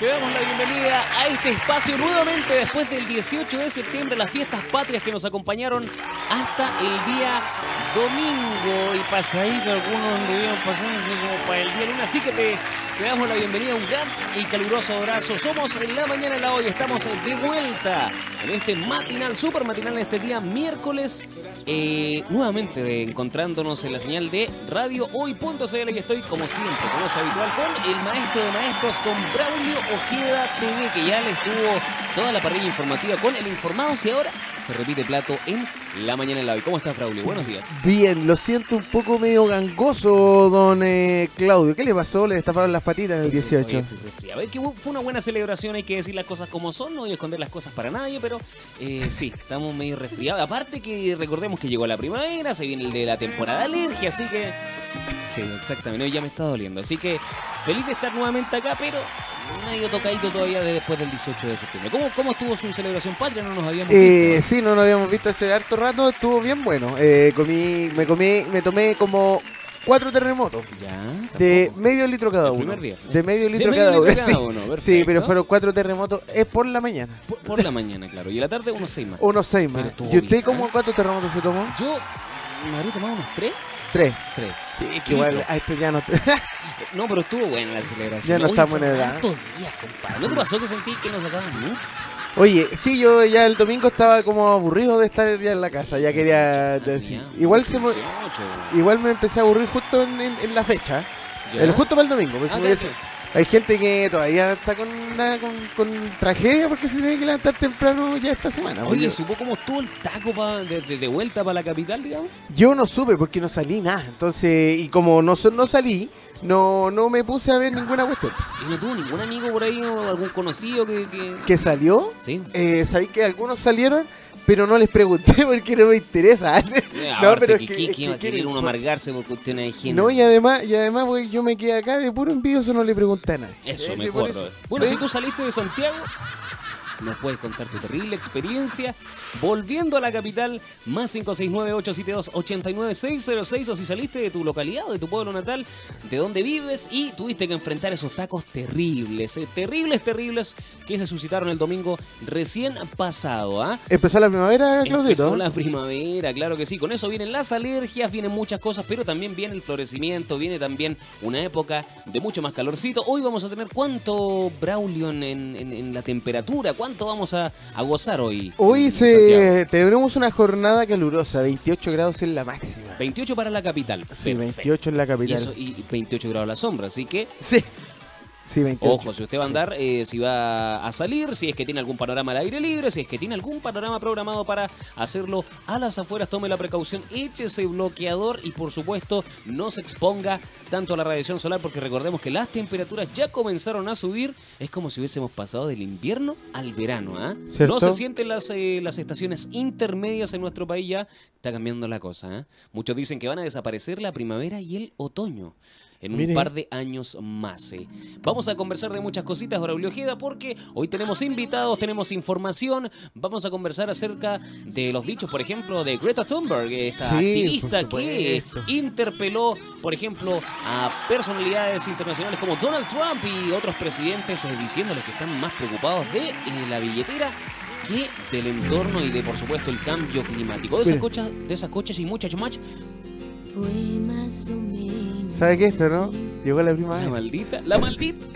Te damos la bienvenida a este espacio nuevamente después del 18 de septiembre, las fiestas patrias que nos acompañaron hasta el día domingo. Y pasadito algunos debían pasar como para el día lunes. Así que te, te damos la bienvenida, un gran y caluroso abrazo. Somos en la mañana en la hoy, estamos de vuelta en este matinal, super matinal, este día miércoles. eh, nuevamente encontrándonos en la señal de Radio Hoy.cl y estoy como siempre, como es habitual, con el maestro de maestros, con Braulio Ojeda TV, que ya le estuvo toda la parrilla informativa con el Informados y ahora se repite plato en la mañana en la hoy. ¿Cómo estás, Braulio? Buenos días. Bien, lo siento un poco medio gangoso, don eh, Claudio. ¿Qué le pasó? Le destaparon las patitas en el 18. Oye, estoy resfriado. Es que fue una buena celebración, hay que decir las cosas como son, no voy a esconder las cosas para nadie, pero eh, sí, estamos medio resfriados. Aparte que recordemos que llegó la primavera, se viene el de la temporada de alergia, así que... Sí, exactamente, hoy ya me está doliendo. Así que feliz de estar nuevamente acá, pero medio tocadito todavía de después del 18 de septiembre. ¿Cómo, cómo estuvo su celebración patria? No nos habíamos Eh, visto. sí, no nos habíamos visto hace harto rato, estuvo bien bueno. Eh, comí, me comí, me tomé como cuatro terremotos. Ya, De medio litro cada El uno. primer día. De medio litro medio cada litro uno. cada sí. pero fueron cuatro terremotos. Es por la mañana. Por, por la mañana, claro. Y a la tarde unos seis más. Unos seis más. ¿Y usted bien, cómo ¿eh? cuántos terremotos se tomó? Yo me habría tomado unos tres. Tres. Tres. Sí, que igual a este ya no. No, pero estuvo buena la celebración. Ya no Oye, estamos en edad. hartos días, compadre. ¿No te pasó que sentí que no sacaban nunca? Oye, sí, yo ya el domingo estaba como aburrido de estar ya en la casa. Ya quería decir. Igual se me, 18. igual me empecé a aburrir justo en, en- en la fecha. Ya. El justo para el domingo. pues, Ah, si claro, hubiese- Hay gente que todavía está con, una- con, con tragedia porque se tiene que levantar temprano ya esta semana. Oye, ¿supo cómo estuvo el taco pa- de, de- de vuelta para la capital, digamos? Yo no supe porque no salí nada. Entonces, y como no, no salí, no, no me puse a ver ninguna cuestión. ¿Y no tuvo ningún amigo por ahí o algún conocido que...? que... Que salió, Sí. eh, sabí que algunos salieron, pero no les pregunté porque no me interesa. Eh, no, pero que, que, es que uno amargarse por cuestiones de higiene. No, y además, y además pues, yo me quedé acá de puro envidioso, no le pregunté a nadie. Eso, sí, mejor. eso. Bueno, ¿Sí? si tú saliste de Santiago, nos puedes contar tu terrible experiencia volviendo a la capital, más 569-872-89606, o si saliste de tu localidad o de tu pueblo natal, de donde vives y tuviste que enfrentar esos tacos terribles, eh, terribles, terribles, que se suscitaron el domingo recién pasado, ¿ah? Empezó la primavera, Claudito. Empezó la primavera, claro que sí. Con eso vienen las alergias, vienen muchas cosas, pero también viene el florecimiento, viene también una época de mucho más calorcito. Hoy vamos a tener cuánto Braulio en, en- en la temperatura, cuánto vamos a, a gozar hoy. Hoy Santiago? se tenemos una jornada calurosa, 28 grados en la máxima. 28 para la capital. Sí, Perfecto. 28 en la Y, capital. eso- y 28 grados a la sombra, así que Sí. Sí, 28. Ojo, si usted va a andar, eh, si va a salir, si es que tiene algún panorama al aire libre, si es que tiene algún panorama programado para hacerlo a las afueras, tome la precaución, échese bloqueador y por supuesto no se exponga tanto a la radiación solar porque recordemos que las temperaturas ya comenzaron a subir, es como si hubiésemos pasado del invierno al verano, ¿ah? No se sienten las, eh, las estaciones intermedias en nuestro país ya, está cambiando la cosa, ¿ah? Muchos dicen que van a desaparecer la primavera y el otoño en un Mire. par de años más. eh. Vamos a conversar de muchas cositas, Braulio Ojeda, porque hoy tenemos invitados, tenemos información, vamos a conversar acerca de los dichos, por ejemplo, de Greta Thunberg, esta Sí, activista por que supuesto. interpeló, por ejemplo, a personalidades internacionales como Donald Trump y otros presidentes, eh, diciéndoles que están más preocupados de eh, la billetera que del entorno y de, por supuesto, el cambio climático. De esas, Mire. cochas, de esas coches y muchas más, Fue más o menos. ¿Sabe qué es esto, no? Llegó la La primavera. maldita, la maldita,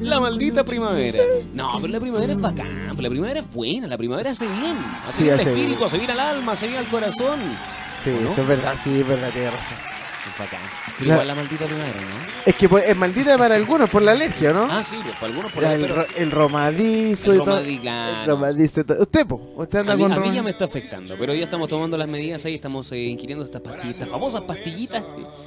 la maldita primavera. No, pero la primavera es bacán, pero la primavera es buena, la primavera hace bien. Hace Sí, bien al espíritu, bien. hace bien al alma, hace bien al corazón. Sí, eso es verdad, sí, es verdad, tiene razón. Es bacán. Pero La- igual la maldita primavera, ¿no? Es que pues, es maldita para algunos por la alergia, ¿no? Ah, sí, pues para algunos por Ya, ahí, el, pero ro- el romadizo el y todo. claro. El romadizo y todo. Usted, po, usted anda a mí, con a mí ya me está afectando, pero ya estamos tomando las medidas ahí, estamos eh, ingiriendo estas pastillitas, estas famosas pastillitas.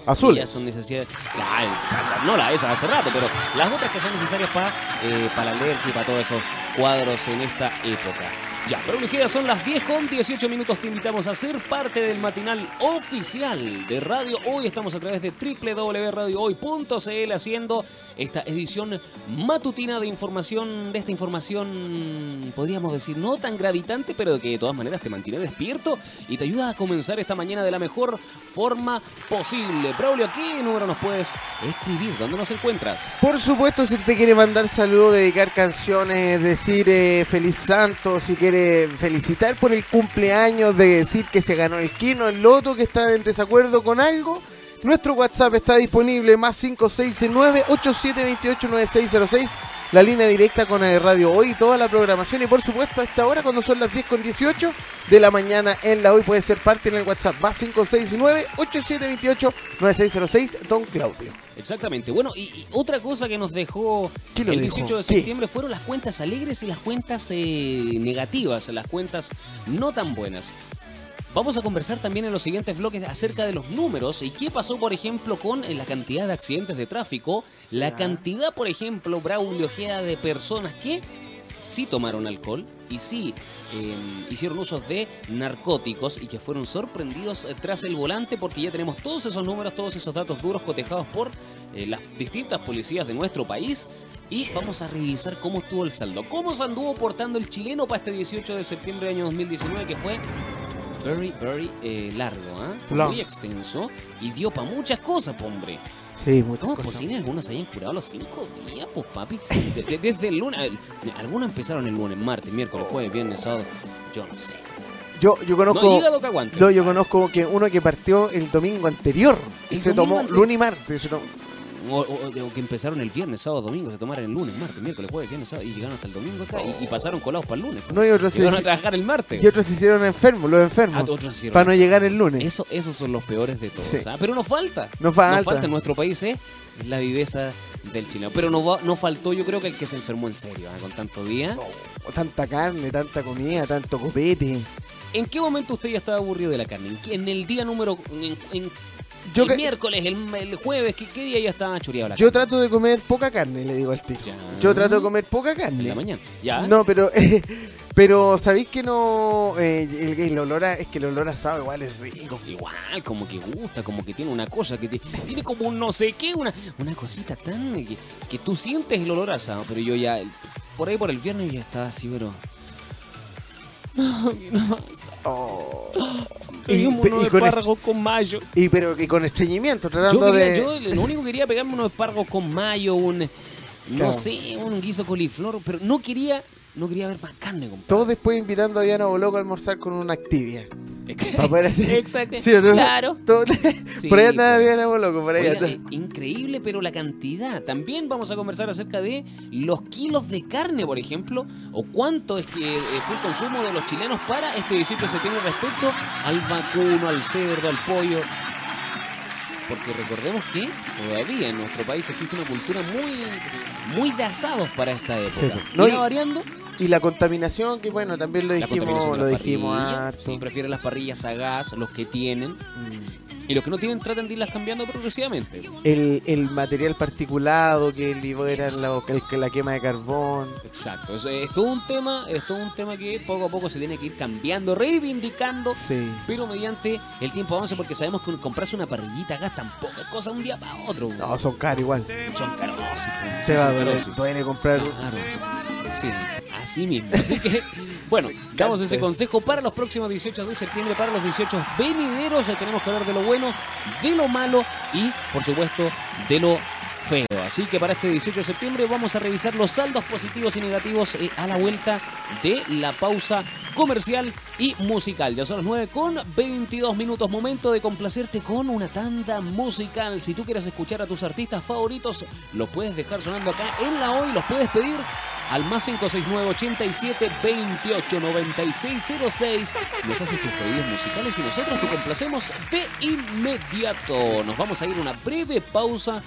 Azules. Ya son necesarias. Claro, esas- no la esa hace rato, pero las otras que son necesarias para, eh, para la alergia y para todos esos cuadros en esta época. Ya, pero Ligera, son las 10 con 18 minutos. Te invitamos a ser parte del matinal oficial de Radio Hoy. Estamos a través de www.radiohoy.cl haciendo esta edición matutina de información, de esta información, podríamos decir, no tan gravitante, pero que de todas maneras te mantiene despierto y te ayuda a comenzar esta mañana de la mejor forma posible. Braulio, ¿a qué número nos puedes escribir? ¿Dónde nos encuentras? Por supuesto, si te quiere mandar saludos, dedicar canciones, decir eh, feliz santo, si quiere felicitar por el cumpleaños, de decir que se ganó el Kino, el Loto, que está en desacuerdo con algo, nuestro WhatsApp está disponible más 569-8728-9606, la línea directa con el radio hoy, toda la programación y por supuesto a esta hora cuando son las 10 con 18 de la mañana en la hoy puede ser parte en el WhatsApp más 569-8728-9606, don Claudio. Exactamente. Bueno, y, y otra cosa que nos dejó ¿Qué lo el dejó? 18 de ¿Qué? septiembre fueron las cuentas alegres y las cuentas eh, negativas, las cuentas no tan buenas. Vamos a conversar también en los siguientes bloques acerca de los números y qué pasó, por ejemplo, con eh, la cantidad de accidentes de tráfico, la cantidad, por ejemplo, Braulio Ojeda, de personas que sí tomaron alcohol y sí eh, hicieron usos de narcóticos y que fueron sorprendidos eh, tras el volante porque ya tenemos todos esos números, todos esos datos duros cotejados por eh, las distintas policías de nuestro país y vamos a revisar cómo estuvo el saldo. ¿Cómo se anduvo portando el chileno para este 18 de septiembre del año 2019 que fue very, very eh, largo. Fue Long. muy extenso y dio para muchas cosas, hombre. Sí, muchas ¿Cómo es posible que algunos hayan curado los cinco días, pues papi? De- de- desde el lunes. Algunos empezaron el lunes, martes, miércoles, jueves, viernes, sábado. Yo no sé. Yo, yo conozco... No, que aguante. No, yo conozco que uno que partió el domingo anterior. El se domingo tomó lunes y martes. se tomó- O, o- o que empezaron el viernes, sábado, domingo, se tomaron el lunes, martes, miércoles, jueves, viernes, sábado. Y llegaron hasta el domingo acá y, y pasaron colados para el lunes. pues. No, y otros, se, Llegaron a trabajar el martes. y otros se hicieron enfermos, los Ah, enfermos. otros hicieron. para no llegar el lunes. Eso, esos son los peores de todos. Sí. ¿ah? Pero nos falta. Nos falta. Nos falta en nuestro país, ¿eh? La viveza del chileno. Pero nos, va- nos faltó, yo creo que el que se enfermó en serio, ¿ah? con tanto día. Oh, tanta carne, tanta comida, tanto copete. ¿En qué momento usted ya estaba aburrido de la carne? ¿En, qué- en el día número. En, en- Yo el que- miércoles, el, el jueves, ¿qué, qué día ya estaba choreado la Yo carne? trato de comer poca carne, le digo al tío. Ya. Yo trato de comer poca En carne. la mañana. ¿Ya? No, pero pero sabéis que no eh, el, el olor a, es que el olor a asado igual es rico. Igual, como que gusta, como que tiene una cosa que te- tiene como un no sé qué, una, una cosita tan que, que tú sientes el olor a asado, pero yo ya por ahí por el viernes ya estaba así, pero no, no, Oh. y con espárragos con mayo. Y pero que con estreñimiento, Yo, tratando quería, de yo lo único que quería pegarme unos espárragos con mayo, un no sé, un guiso coliflor, pero no quería, no quería ver más carne, compadre. Todos después invitando a Diana Boloco a almorzar con una hacer- Exacto. ¿Sí no? Claro. Todo- Sí, por ahí anda claro. Diana Boloco, por ahí Oiga, eh, increíble, pero la cantidad. También vamos a conversar acerca de los kilos de carne, por ejemplo, o cuánto es que eh, fue el consumo de los chilenos para este 18 de septiembre respecto al vacuno, al cerdo, al pollo. Porque recordemos que todavía en nuestro país existe una cultura muy, muy de asados para esta época. pues. No, y- variando. Y la contaminación, que bueno, también lo La dijimos, lo dijimos harto. sí, prefieren las parrillas a gas, los que tienen. Mm. Y los que no tienen tratan de irlas cambiando progresivamente. El, el material particulado que libera la, el- la quema de carbón. Exacto, es, es todo un tema, es todo un tema que poco a poco se tiene que ir cambiando, reivindicando, Sí. pero mediante el tiempo avance porque sabemos que comprarse una parrillita a gas tampoco es cosa de un día para otro. No, son caros igual. Son pues, Se va a carosis. duele comprar. Claro, sí, así mismo. Así que, bueno, damos ese consejo para los próximos 18 de septiembre, para los 18 venideros. Ya tenemos que hablar de lo bueno, de lo malo y, por supuesto, de lo feo. Así que para este 18 de septiembre vamos a revisar los saldos positivos y negativos eh, a la vuelta de la pausa comercial y musical. Ya son las 9 con 22 minutos. Momento de complacerte con una tanda musical. Si tú quieres escuchar a tus artistas favoritos, los puedes dejar sonando acá en la hoy. Los puedes pedir al más 569 87 28 9606. Nos haces tus pedidos musicales y nosotros te complacemos de inmediato. Nos vamos a ir a una breve pausa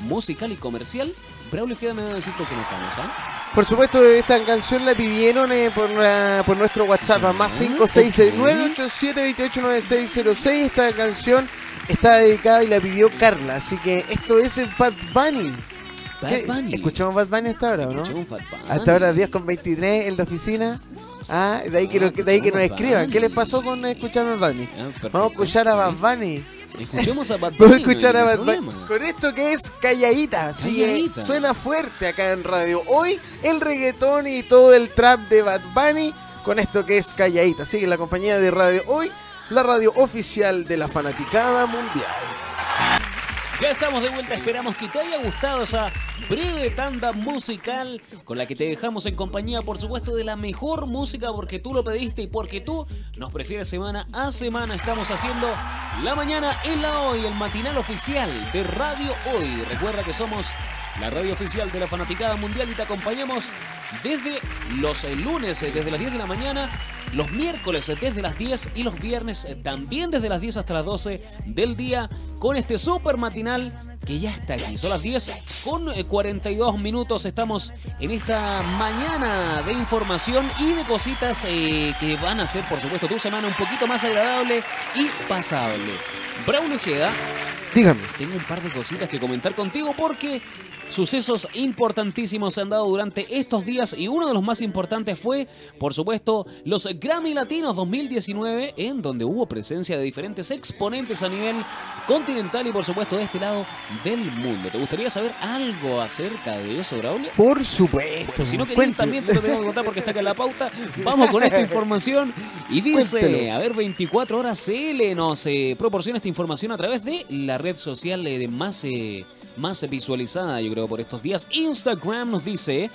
musical y comercial. Braulio, quédame a decir por qué no estamos, ¿ah? Por supuesto, esta canción la pidieron eh, por, la- por nuestro WhatsApp más Ya, 5669-8728-9606. Esta canción está dedicada y la pidió Carla. Así que esto es el Bad Bunny. Bad. Bunny. ¿Escuchamos Bad Bunny hasta ahora o no? Escuchemos Bad Bunny. Hasta ahora 10 con 23, el de oficina. Ah, de ahí que, no- de ahí que nos escriban. ¿Qué les pasó con escuchar a Bad Bunny? Ah, Vamos a escuchar a Bad sí. Bunny. Escuchemos a Bad Bunny. Vamos a escuchar no a Bad Bunny. Con esto que es calladita. Calladita. suena fuerte acá en radio. Hoy el reggaetón y todo el trap de Bad Bunny. Con esto que es calladita. Sigue la compañía de radio hoy. La radio oficial de la fanaticada mundial. Ya estamos de vuelta, esperamos que te haya gustado esa breve tanda musical con la que te dejamos en compañía, por supuesto, de la mejor música porque tú lo pediste y porque tú nos prefieres semana a semana. Estamos haciendo la mañana en la hoy, el matinal oficial de Radio Hoy. Recuerda que somos la radio oficial de la Fanaticada Mundial y te acompañamos desde los eh, lunes, eh, desde las 10 de la mañana, los miércoles eh, desde las 10 y los viernes también desde las 10 hasta las 12 del día con este super matinal que ya está aquí. Son las 10 con eh, 42 minutos. Estamos en esta mañana de información y de cositas eh, que van a hacer, por supuesto, tu semana un poquito más agradable y pasable. Braun Ojeda, Dígame. tengo un par de cositas que comentar contigo porque sucesos importantísimos se han dado durante estos días y uno de los más importantes fue, por supuesto, los Grammy Latinos 2019 en donde hubo presencia de diferentes exponentes a nivel continental y por supuesto de este lado del mundo. ¿Te gustaría saber algo acerca de eso, Braulio? Por supuesto. Si no Cuente. también te lo tengo que contar porque está acá en la pauta. Vamos con esta información. Y dice, a ver, 24 horas CL nos eh, proporciona esta información a través de la red social eh, de más, eh, más visualizada, yo creo, por estos días. Instagram nos dice...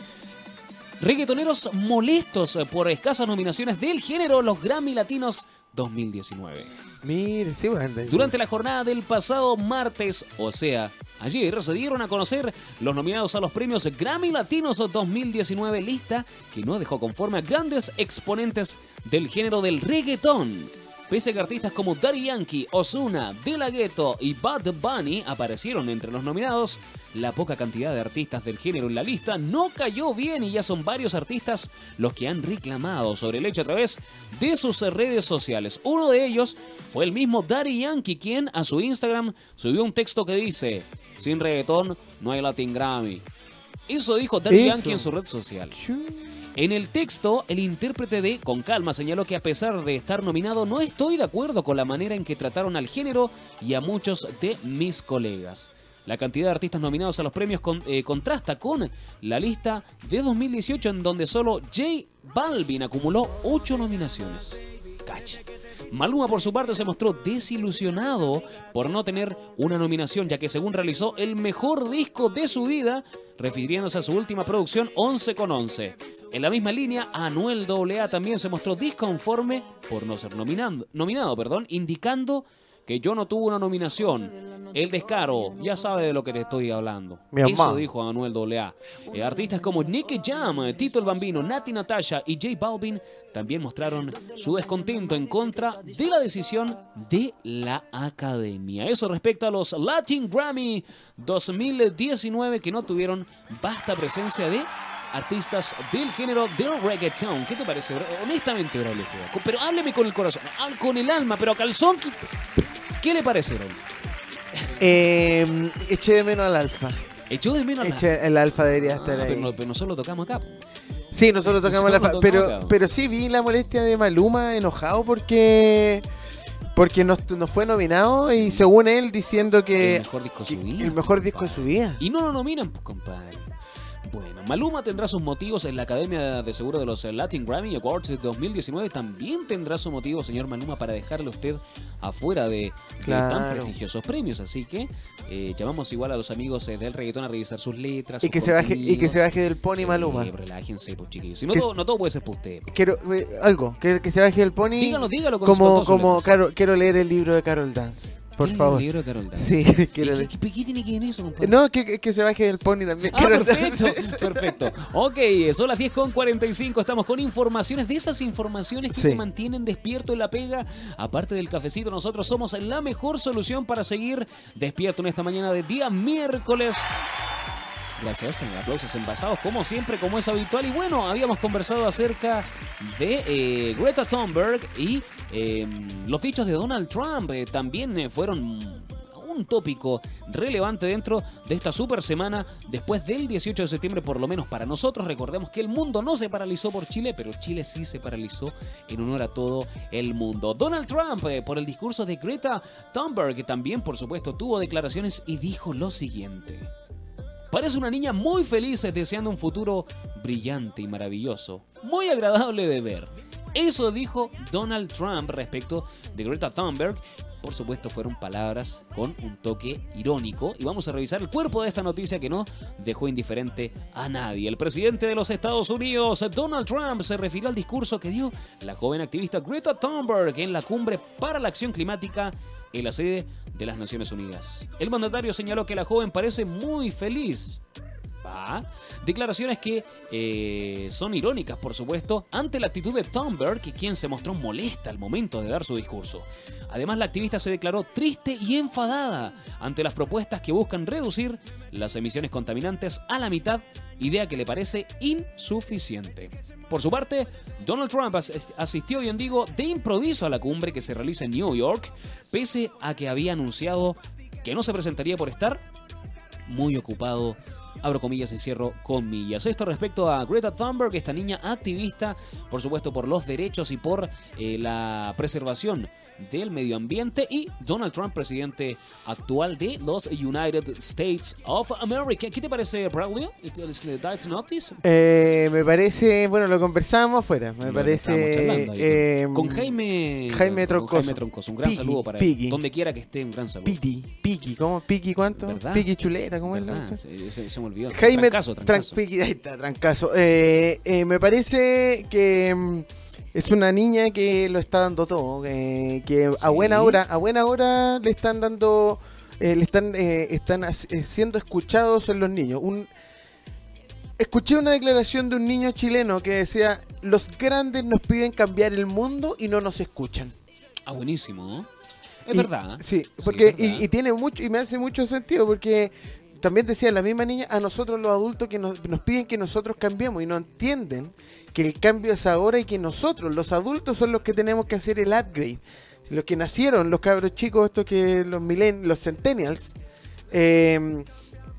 Reggaetoneros molestos por escasas nominaciones del género Los Grammy Latinos 2019. Mire, sí, bueno. Durante la jornada del pasado martes, o sea, ayer, se dieron a conocer los nominados a los premios Grammy Latinos 2019, lista que no dejó conforme a grandes exponentes del género del reggaetón. Pese a que artistas como Daddy Yankee, Ozuna, De La Ghetto y Bad Bunny aparecieron entre los nominados, la poca cantidad de artistas del género en la lista no cayó bien y ya son varios artistas los que han reclamado sobre el hecho a través de sus redes sociales. Uno de ellos fue el mismo Daddy Yankee quien a su Instagram subió un texto que dice, sin reggaetón no hay Latin Grammy. Eso dijo Daddy Eso. Yankee en su red social. En el texto, el intérprete de Con Calma señaló que a pesar de estar nominado, no estoy de acuerdo con la manera en que trataron al género y a muchos de mis colegas. La cantidad de artistas nominados a los premios eh, contrasta con la lista de 2018 en donde solo J Balvin acumuló 8 nominaciones. Maluma por su parte se mostró desilusionado por no tener una nominación ya que según realizó el mejor disco de su vida refiriéndose a su última producción 11 con 11. En la misma línea, Anuel AA también se mostró disconforme por no ser nominando- nominado, perdón, indicando que yo no tuve una nominación. El descaro, ya sabe de lo que te estoy hablando. Mi Eso mamá. dijo Anuel AA. Eh, artistas como Nicky Jam, eh, Tito el Bambino, Nati Natasha y J Balvin también mostraron su descontento en contra de la decisión de la academia. Eso respecto a los Latin Grammy 2019 que no tuvieron vasta presencia de artistas del género del reggaeton. ¿Qué te parece? bro? Honestamente, Braulio. Pero hábleme con el corazón, ah, con el alma, pero a calzón. ¿Qué, qué le parece, Braulio? Eh, eché de menos al alfa. Echó de menos la... Eché- el alfa debería Ah, estar ahí. pero, no- pero nosotros lo tocamos acá. Sí, nosotros tocamos Nosotros fa- tocamos pero acá. pero sí vi la molestia de Maluma enojado porque porque no, no fue nominado y según él diciendo que, El mejor disco de su vida. el mejor disco de su vida. Y no lo nominan, pues, compadre. Bueno, Maluma tendrá sus motivos en la Academia de Seguro de los Latin Grammy Awards de 2019. También tendrá su motivo, señor Maluma, para dejarle a usted afuera de, de tan prestigiosos premios. Así que eh, llamamos igual a los amigos eh, del reggaetón a revisar sus letras. Y sus que se baje y que se baje del pony Sí, Maluma. Relájense, pues chiquillos. Si no, Que- todo, no todo puede ser para usted. Quiero eh, algo, que, que se baje del pony. Dígalo, dígalo con como como. Carol- quiero leer el libro de Carol Dance, por ¿Quiere favor. El libro de Carol Dance? Sí, ¿Y quiero qué, leer. qué- qué tiene que ver eso, compadre? No, que, que- que se baje del pony también. Ah, Carol perfecto, Dance. perfecto. Ok, son las 10 con 45. Estamos con informaciones de esas informaciones que Sí. te mantienen despierto en la pega. Aparte del cafecito, nosotros somos la mejor solución para seguir despierto en esta mañana de día miércoles. Gracias, en aplausos envasados, como siempre, como es habitual. Y bueno, habíamos conversado acerca de eh, Greta Thunberg y eh, los dichos de Donald Trump. eh, también eh, fueron un tópico relevante dentro de esta super semana después del 18 de septiembre, por lo menos para nosotros. Recordemos que el mundo no se paralizó por Chile, pero Chile sí se paralizó en honor a todo el mundo. Donald Trump, eh, por el discurso de Greta Thunberg, también, por supuesto, tuvo declaraciones y dijo lo siguiente. Parece una niña muy feliz deseando un futuro brillante y maravilloso, muy agradable de ver. Eso dijo Donald Trump respecto de Greta Thunberg. Por supuesto fueron palabras con un toque irónico y vamos a revisar el cuerpo de esta noticia que no dejó indiferente a nadie. El presidente de los Estados Unidos, Donald Trump, se refirió al discurso que dio la joven activista Greta Thunberg en la cumbre para la acción climática en la sede de las Naciones Unidas. El mandatario señaló que la joven parece muy feliz. Declaraciones que eh, son irónicas, por supuesto, ante la actitud de Thunberg, quien se mostró molesta al momento de dar su discurso. Además, la activista se declaró triste y enfadada ante las propuestas que buscan reducir las emisiones contaminantes a la mitad, idea que le parece insuficiente. Por su parte, Donald Trump as- asistió hoy en Digo de improviso a la cumbre que se realiza en New York, pese a que había anunciado que no se presentaría por estar muy ocupado. Abro comillas y cierro comillas. Esto respecto a Greta Thunberg, esta niña activista, por supuesto, por los derechos y por eh, la preservación del medio ambiente. Y Donald Trump, presidente actual de los United States of America. ¿Qué te parece, Bradley? ¿That's notice? Eh, me parece, bueno, lo conversamos afuera. Me Lo parece. ahí eh, con, con Jaime, Jaime Troncoso. Jaime Troncoso. Un gran Piggy, saludo para Piggy. él. Donde quiera que esté, un gran saludo. Piti, Piki, ¿cómo? ¿Piki cuánto? ¿Verdad? Piki chuleta, ¿cómo es la. Se, se- se me olvidó. Jaime Trancazo, Tran- trancazo. Piki, ahí está, trancazo. Eh, eh, me parece que mm, es una niña que lo está dando todo, eh, que a buena hora, a buena hora le están dando, eh, le están, eh, están eh, siendo escuchados en los niños. Un, escuché una declaración de un niño chileno que decía: los grandes nos piden cambiar el mundo y no nos escuchan. Ah, buenísimo. Es Y- verdad. Sí, porque es verdad. y, y tiene mucho y me hace mucho sentido porque también decía la misma niña a nosotros los adultos que nos, nos piden que nosotros cambiemos y no entienden que el cambio es ahora y que nosotros los adultos son los que tenemos que hacer el upgrade. Los que nacieron, los cabros chicos, estos que los milen, los centennials, eh,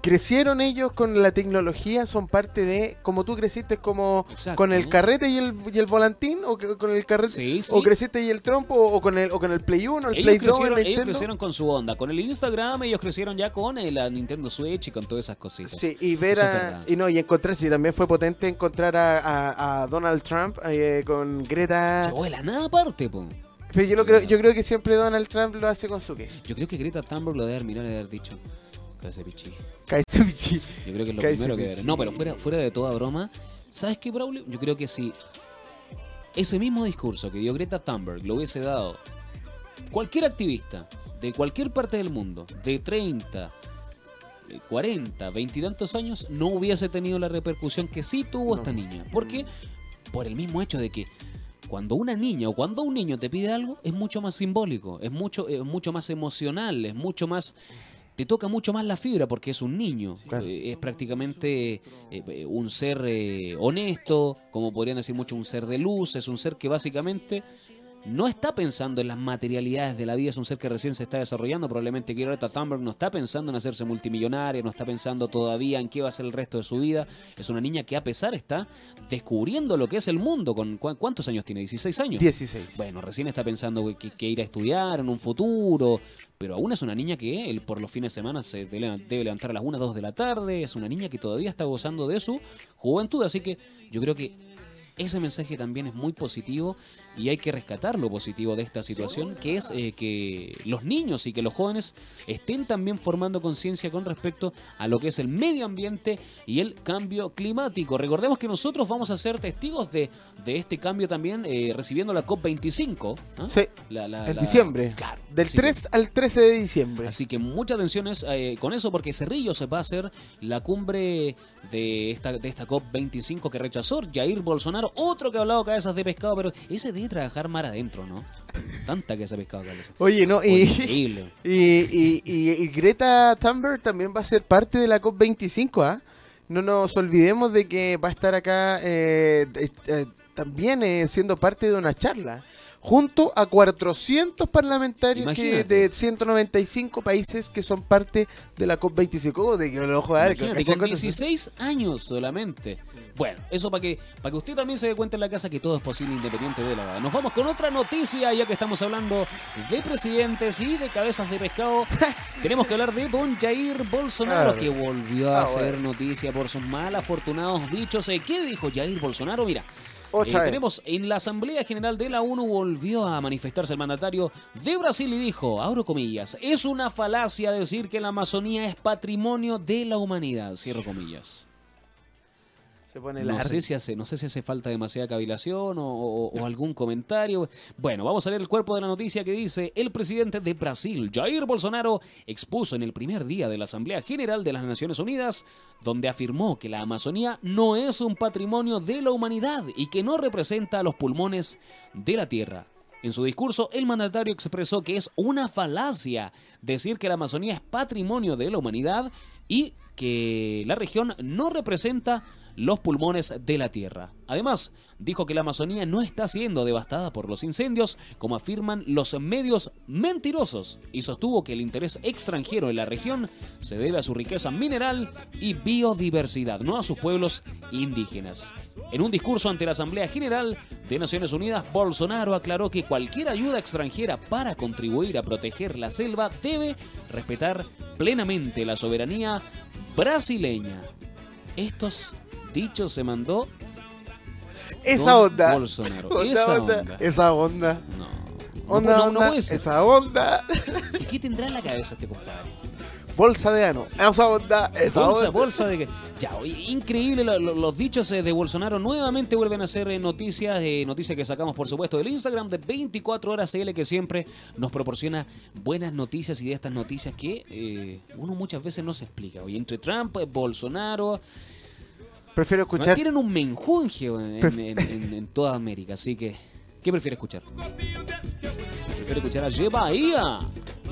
crecieron ellos con la tecnología, son parte de, como tú creciste como Exacto. con el carrete y el, y el volantín, o que- con el carrete, Sí, sí. o creciste y el trompo, o con el, o con el Play 1, el Ellos Play 2, el ellos crecieron con su onda. Con el Instagram, ellos crecieron ya con la Nintendo Switch y con todas esas cositas. Sí, y ver a, y no, y encontrarse, y también fue potente encontrar a, a- a Donald Trump eh, con Greta. Llegó de la nada aparte, po. Pero yo, lo creo, yo creo que siempre Donald Trump lo hace con su que. Yo creo que Greta Thunberg lo debe haber mirado y haber dicho. Cállate, bichi. Yo creo que es lo primero que. No, pero fuera, fuera de toda broma, ¿sabes qué, Braulio? Yo creo que si ese mismo discurso que dio Greta Thunberg lo hubiese dado cualquier activista de cualquier parte del mundo, de 30, eh, 40, 20 y tantos años, no hubiese tenido la repercusión que sí tuvo esta niña. ¿Por qué? Por el mismo hecho de que cuando una niña o cuando un niño te pide algo, es mucho más simbólico, es mucho, es mucho más emocional, es mucho más. Te toca mucho más la fibra porque es un niño. Claro. Eh, es prácticamente eh, eh, un ser eh, honesto, como podrían decir mucho, un ser de luz, es un ser que básicamente no está pensando en las materialidades de la vida, es un ser que recién se está desarrollando. Probablemente Greta Thunberg no está pensando en hacerse multimillonaria, no está pensando todavía en qué va a ser el resto de su vida. Es una niña que a pesar está descubriendo lo que es el mundo. Con, ¿cu- ¿Cuántos años tiene? ¿16 años? 16. Bueno, recién está pensando que, que ir a estudiar en un futuro, pero aún es una niña que él por los fines de semana se debe, debe levantar a las 1, 2 de la tarde, es una niña que todavía está gozando de su juventud, así que yo creo que ese mensaje también es muy positivo y hay que rescatar lo positivo de esta situación, que es eh, que los niños y que los jóvenes estén también formando conciencia con respecto a lo que es el medio ambiente y el cambio climático. Recordemos que nosotros vamos a ser testigos de, de este cambio también eh, recibiendo la COP25. ¿ah? Sí, La- la- en la- diciembre. Claro. Del Así que- 3 al 13 de diciembre. Así que mucha atención es, eh, con eso porque Cerrillo se va a hacer la cumbre de esta, de esta COP25 que rechazó Jair Bolsonaro, otro que ha hablado cabezas de pescado, pero ese debe trabajar mar adentro, ¿no? Tanta que ese pescado cabeza. Oye, no, y, Increíble. y, y- y- y Greta Thunberg también va a ser parte de la COP25, ¿ah? No nos olvidemos de que va a estar acá, eh, eh, eh, también eh, siendo parte de una charla, junto a 400 parlamentarios que- de 195 países que son parte de la COP25. De que lo que- Imagínate, con 16 años solamente. Bueno, eso para que, para que usted también se dé cuenta en la casa que todo es posible independiente de la edad. Nos vamos con otra noticia, ya que estamos hablando de presidentes y de cabezas de pescado. Tenemos que hablar de don Jair Bolsonaro, Claro. que volvió a Ah, hacer bueno. noticia por sus mal afortunados dichos. Eh, ¿Qué dijo Jair Bolsonaro? Mira. Eh, tenemos en la Asamblea General de la ONU volvió a manifestarse el mandatario de Brasil y dijo, abro comillas, es una falacia decir que la Amazonía es patrimonio de la humanidad, cierro comillas. Se pone No sé, si hace, no sé si hace falta demasiada cavilación o, o- o algún comentario. Bueno, vamos a leer el cuerpo de la noticia que dice, el presidente de Brasil, Jair Bolsonaro, expuso en el primer día de la Asamblea General de las Naciones Unidas, donde afirmó que la Amazonía no es un patrimonio de la humanidad y que no representa a los pulmones de la Tierra. En su discurso, el mandatario expresó que es una falacia decir que la Amazonía es patrimonio de la humanidad y que la región no representa los pulmones de la Tierra. Además, dijo que la Amazonía no está siendo devastada por los incendios, como afirman los medios mentirosos, y sostuvo que el interés extranjero en la región se debe a su riqueza mineral y biodiversidad, no a sus pueblos indígenas. En un discurso ante la Asamblea General de Naciones Unidas, Bolsonaro aclaró que cualquier ayuda extranjera para contribuir a proteger la selva debe respetar plenamente la soberanía brasileña. Estos dichos se mandó Esa Don onda. Bolsonaro. Onda, Esa onda. onda. Esa onda. No. Onda, no, no onda, puede ser. Esa onda. ¿Qué- ¿Qué tendrá en la cabeza este compadre? Bolsa de ano. Esa onda. Esa Bolsa, onda. bolsa de. Ya, increíble lo- lo- los dichos eh, de Bolsonaro nuevamente vuelven a ser eh, noticias, eh, noticias que sacamos por supuesto del Instagram de 24 horas CL que siempre nos proporciona buenas noticias y de estas noticias que eh, uno muchas veces no se explica. Oye, entre Trump, eh, Bolsonaro, Prefiero escuchar. tienen un menjunje en, en- en- en toda América, así que ¿qué prefiere escuchar? Prefiere escuchar a Ye Bahía.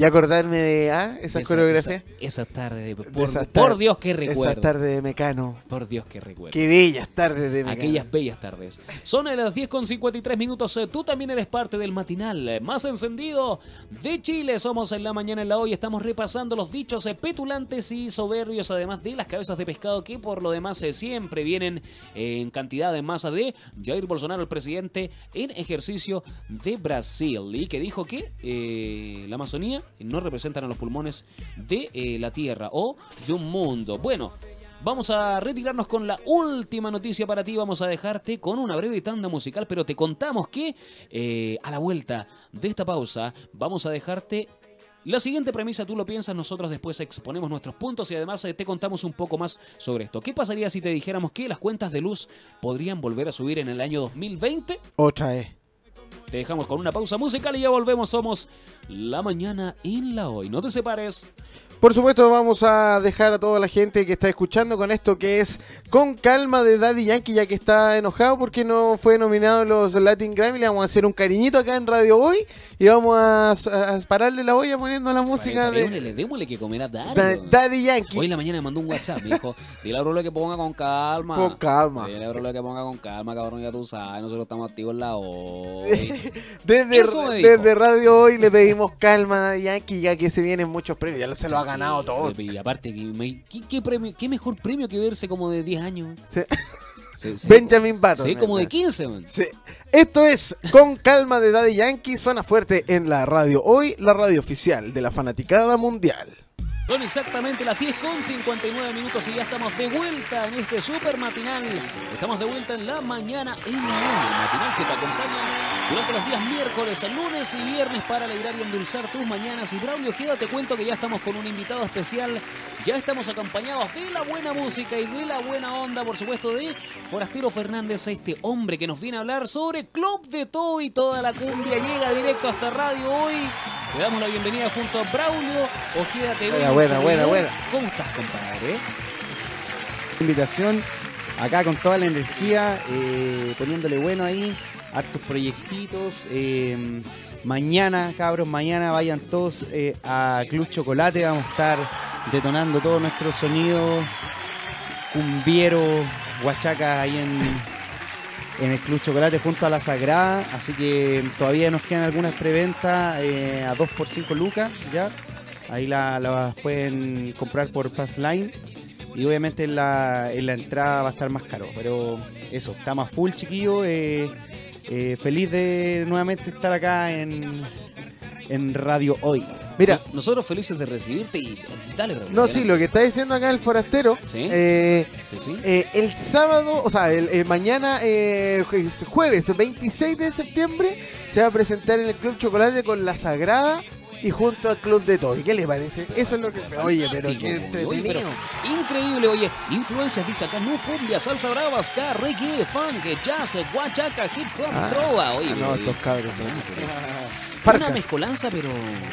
Y acordarme de ah, esa, Esa- coreografía. Esa, esa tarde de, por, esas por tar- Dios que Esa recuerdo. tarde de Mecano. Por Dios que recuerdo. Qué bellas tardes de Mecano. Aquellas bellas tardes. Son a las 10 con 53 minutos. Eh, Tú también eres parte del matinal eh, más encendido de Chile. Somos en la mañana en la hoy. Estamos repasando los dichos eh, petulantes y soberbios, además de las cabezas de pescado que por lo demás siempre vienen en cantidad de masa de Jair Bolsonaro, el presidente en ejercicio de Brasil. Y que dijo que eh, la Amazonía no representan a los pulmones de eh, la Tierra o de un mundo. Bueno. Vamos a retirarnos con la última noticia para ti. Vamos a dejarte con una breve tanda musical, pero te contamos que eh, a la vuelta de esta pausa vamos a dejarte la siguiente premisa. Tú lo piensas, nosotros después exponemos nuestros puntos y además te contamos un poco más sobre esto. ¿Qué pasaría si te dijéramos que las cuentas de luz podrían volver a subir en el año 2020? Otra vez. Te dejamos con una pausa musical y ya volvemos. Somos la mañana en la hoy. No te separes. Por supuesto, vamos a dejar a toda la gente que está escuchando con esto que es Con Calma de Daddy Yankee, ya que está enojado porque no fue nominado en los Latin Grammy. Le vamos a hacer un cariñito acá en Radio Hoy y vamos a, a pararle la olla poniendo la música de Démosle, démosle que comer a Da- Dario. Daddy Yankee. Hoy en la mañana me mandó un WhatsApp, me dijo, dile a Bruno que ponga con calma. Con calma. Dile a Bruno que ponga con calma, cabrón, ya tú sabes, nosotros estamos activos en la hoy. Desde, desde Radio Hoy le pedimos calma a Daddy Yankee, ya que se vienen muchos premios. Ya se lo ganado todo. Y aparte, ¿qué, qué premio, qué mejor premio que verse como de 10 años? Se- Se- se- Benjamin Button. Sí, como de ¿verdad? 15, man. Sí. Esto es Con Calma de Daddy Yankee. Suena fuerte en la radio hoy, la radio oficial de la fanaticada mundial. Son exactamente las 10 con 59 minutos y ya estamos de vuelta en este super matinal. Estamos de vuelta en la mañana en la el matinal que te acompaña durante los días miércoles, lunes y viernes para alegrar y endulzar tus mañanas. Y Braulio Ojeda, te cuento que ya estamos con un invitado especial. Ya estamos acompañados de la buena música y de la buena onda, por supuesto, de Forastero Fernández, este hombre que nos viene a hablar sobre Club de Todo y toda la cumbia. Llega directo hasta Radio Hoy. Le damos la bienvenida junto a Braulio Ojeda TV. Buena, buena, buena. ¿Cómo estás, compadre? invitación acá con toda la energía, eh, poniéndole bueno ahí, hartos proyectitos. eh, mañana, cabros, mañana vayan todos eh, a Club Chocolate, vamos a estar detonando todo nuestro sonido cumbiero, huachaca ahí en, en el Club Chocolate junto a la Sagrada, así que todavía nos quedan algunas preventas eh, a 2 por 5 lucas, ¿ya? Ahí la- pueden comprar por Passline. Y obviamente en la, en la entrada va a estar más caro. Pero eso, está más full, chiquillo. eh, eh, feliz de nuevamente estar acá en, en Radio Hoy. Mira, Nosotros felices de recibirte y dale, no, sí, lo que está diciendo acá el forastero. Sí. eh, Sí, sí. eh, el sábado, o sea, el, el mañana, eh, jue- jueves 26 de septiembre, se va a presentar en el Club Chocolate con La Sagrada y junto al Club de Toy. ¿Qué le parece? Eso es lo que. Oye, pero qué Fantástico, oye, pero entretenido. increíble, oye, influencias dice acá, no cumbia, salsa brava, ska, reggae, funk, jazz, guachaca, hip hop, Ah, trova, oye, ah, no, oye, estos cabros. una Farcas. mezcolanza, pero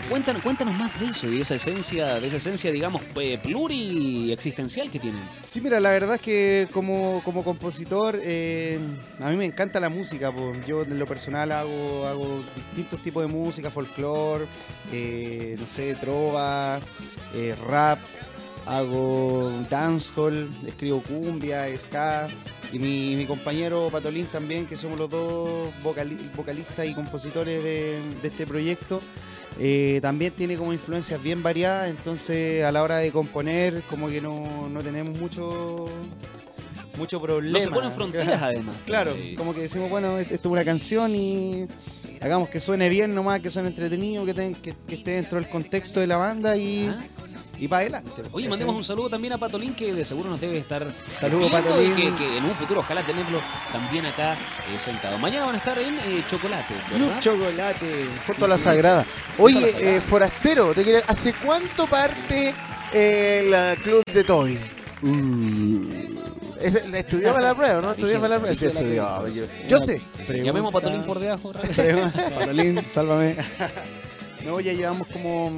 cuéntanos, cuéntanos más de eso y de esa esencia, de esa esencia, digamos, pluriexistencial que tienen. Sí, mira, la verdad es que como, como compositor, eh, a mí me encanta la música. pues. Yo en lo personal hago, hago distintos tipos de música, folclore, eh, no sé, trova, eh, rap, hago dancehall, escribo cumbia, ska. Y mi, mi compañero Patolín también, que somos los dos vocali- vocalistas y compositores de, de este proyecto. Eh, también tiene como influencias bien variadas, entonces a la hora de componer como que no, no tenemos mucho mucho problema. No se ponen fronteras además. Claro, como que decimos, bueno, esto es una canción y hagamos que suene bien nomás, que suene entretenido, que, ten- que, que esté dentro del contexto de la banda y, ah. Y para adelante. Oye, mandemos un saludo también a Patolín, que de seguro nos debe estar Saludo, Patolín. y que, que en un futuro ojalá tenerlo también acá eh, sentado. Mañana van a estar en eh, Chocolate, Club. Chocolate. Junto sí, a la sí. Sagrada. La Oye, Sagrada. eh, Forastero, te quería- ¿hace cuánto parte eh, la Club de ¿la ¿Estudió para la prueba, no? ¿Estudió para la prueba? Sí, estudió. Yo, sé. Llamemos a Patolín por debajo. Patolín, sálvame. No, ya llevamos como.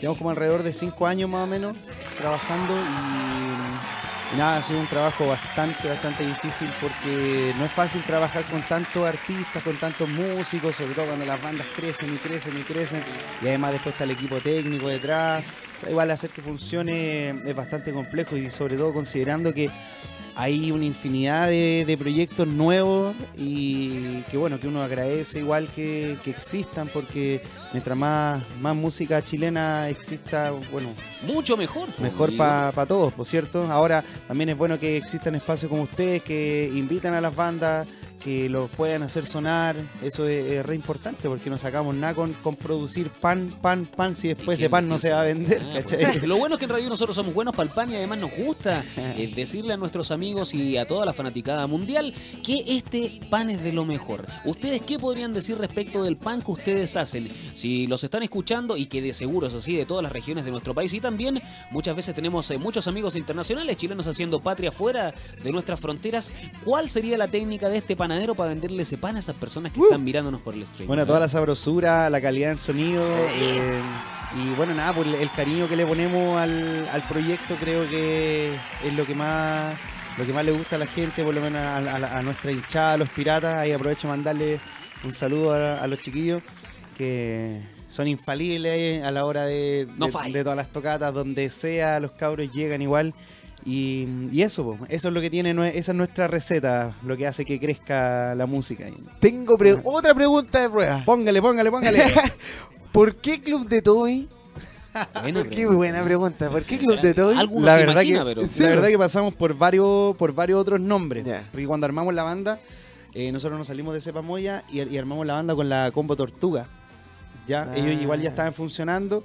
Llevamos como alrededor de cinco años más o menos trabajando y, nada, ha sido un trabajo bastante, bastante difícil porque no es fácil trabajar con tantos artistas, con tantos músicos, sobre todo cuando las bandas crecen y crecen y crecen y además después está el equipo técnico detrás. Igual hacer que funcione es bastante complejo y sobre todo considerando que hay una infinidad de, de proyectos nuevos y que bueno, que uno agradece igual que, que existan porque mientras más, más música chilena exista, bueno, Mucho mejor. po, mejor para todos, por cierto. Ahora también es bueno que existan espacios como ustedes que invitan a las bandas, que los puedan hacer sonar. Eso es, es re importante porque no sacamos nada con, con producir pan, pan, pan si después ese pan no se va a vender, Ah, pues, Lo bueno es que en realidad nosotros somos buenos para el pan y además nos gusta eh, decirle a nuestros amigos y a toda la fanaticada mundial que este pan es de lo mejor. ¿Ustedes qué podrían decir respecto del pan que ustedes hacen? Si los están escuchando y que de seguro es así de todas las regiones de nuestro país y también muchas veces tenemos eh, muchos amigos internacionales chilenos haciendo patria fuera de nuestras fronteras, ¿cuál sería la técnica de este panadero para venderle ese pan a esas personas que están mirándonos por el stream? Bueno, toda la sabrosura, la calidad del sonido eh, y bueno, nada, pues el cariño que le ponemos al, al proyecto creo que es lo que más lo que más le gusta a la gente, por lo menos a, a- a nuestra hinchada, a los piratas. Ahí aprovecho de mandarle un saludo a, a los chiquillos que son infalibles a la hora de, No de- de todas las tocatas, donde sea, los cabros llegan igual. Y, y eso, eso es lo que tiene, esa es nuestra receta, lo que hace que crezca la música. Tengo pre- otra pregunta de prueba. Póngale, póngale, póngale. ¿Por qué Club de Toy? Buena Qué pregunta. buena pregunta. ¿Por qué Club de Toy? Algunos la verdad imagina, que, pero... Sí, la verdad que pasamos por varios, por varios otros nombres. Porque cuando armamos la banda, eh, nosotros nos salimos de Cepa Moya y, y armamos la banda con la Combo Tortuga. Ya, Ah. ellos igual ya estaban funcionando.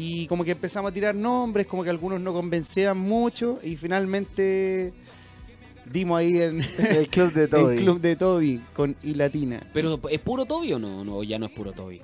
Y como que empezamos a tirar nombres, como que algunos no convencían mucho. Y finalmente dimos ahí en El Club de Toy. el club de Toby con I Latina. ¿Pero es puro Toby o no? No, ya no es puro Toby.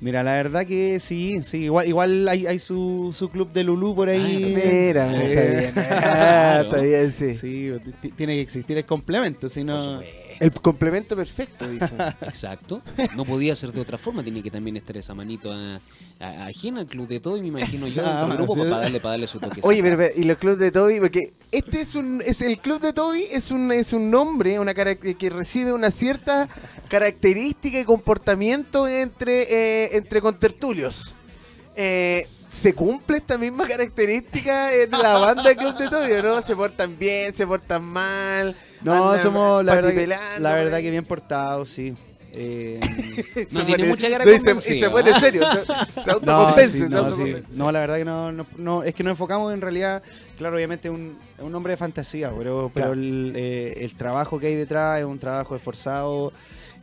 Mira, la verdad que sí, sí, igual, igual hay, hay su, su club de Lulú por ahí. Mira, Sí. está bien. Ah, está bien, sí. Tiene que existir el complemento, si no. El complemento perfecto, dice. Exacto. No podía ser de otra forma, tiene que también estar esa manito a- a- ajena al club de todo y me imagino yo dentro del Ah, grupo sí. para darle, para darle su toque. Oye, pero, pero, y los clubs de Toby, porque este es un, es el club de Toby es un, es un nombre, una que recibe una cierta característica y comportamiento entre, eh, entre contertulios. Eh, se cumple esta misma característica en la banda de Club de Toby, ¿no? Se portan bien, se portan mal. No, somos la verdad, que, la verdad que bien portados, sí. Eh, No tiene pone- mucha cara no, y se- Y se pone ¿ah? serio, se, se no, sí, se no, sí. autoconvence. No, la verdad que no, no, no, es que nos enfocamos en realidad, claro, obviamente un, un hombre de fantasía, pero, pero Claro. el, eh, el trabajo que hay detrás es un trabajo esforzado.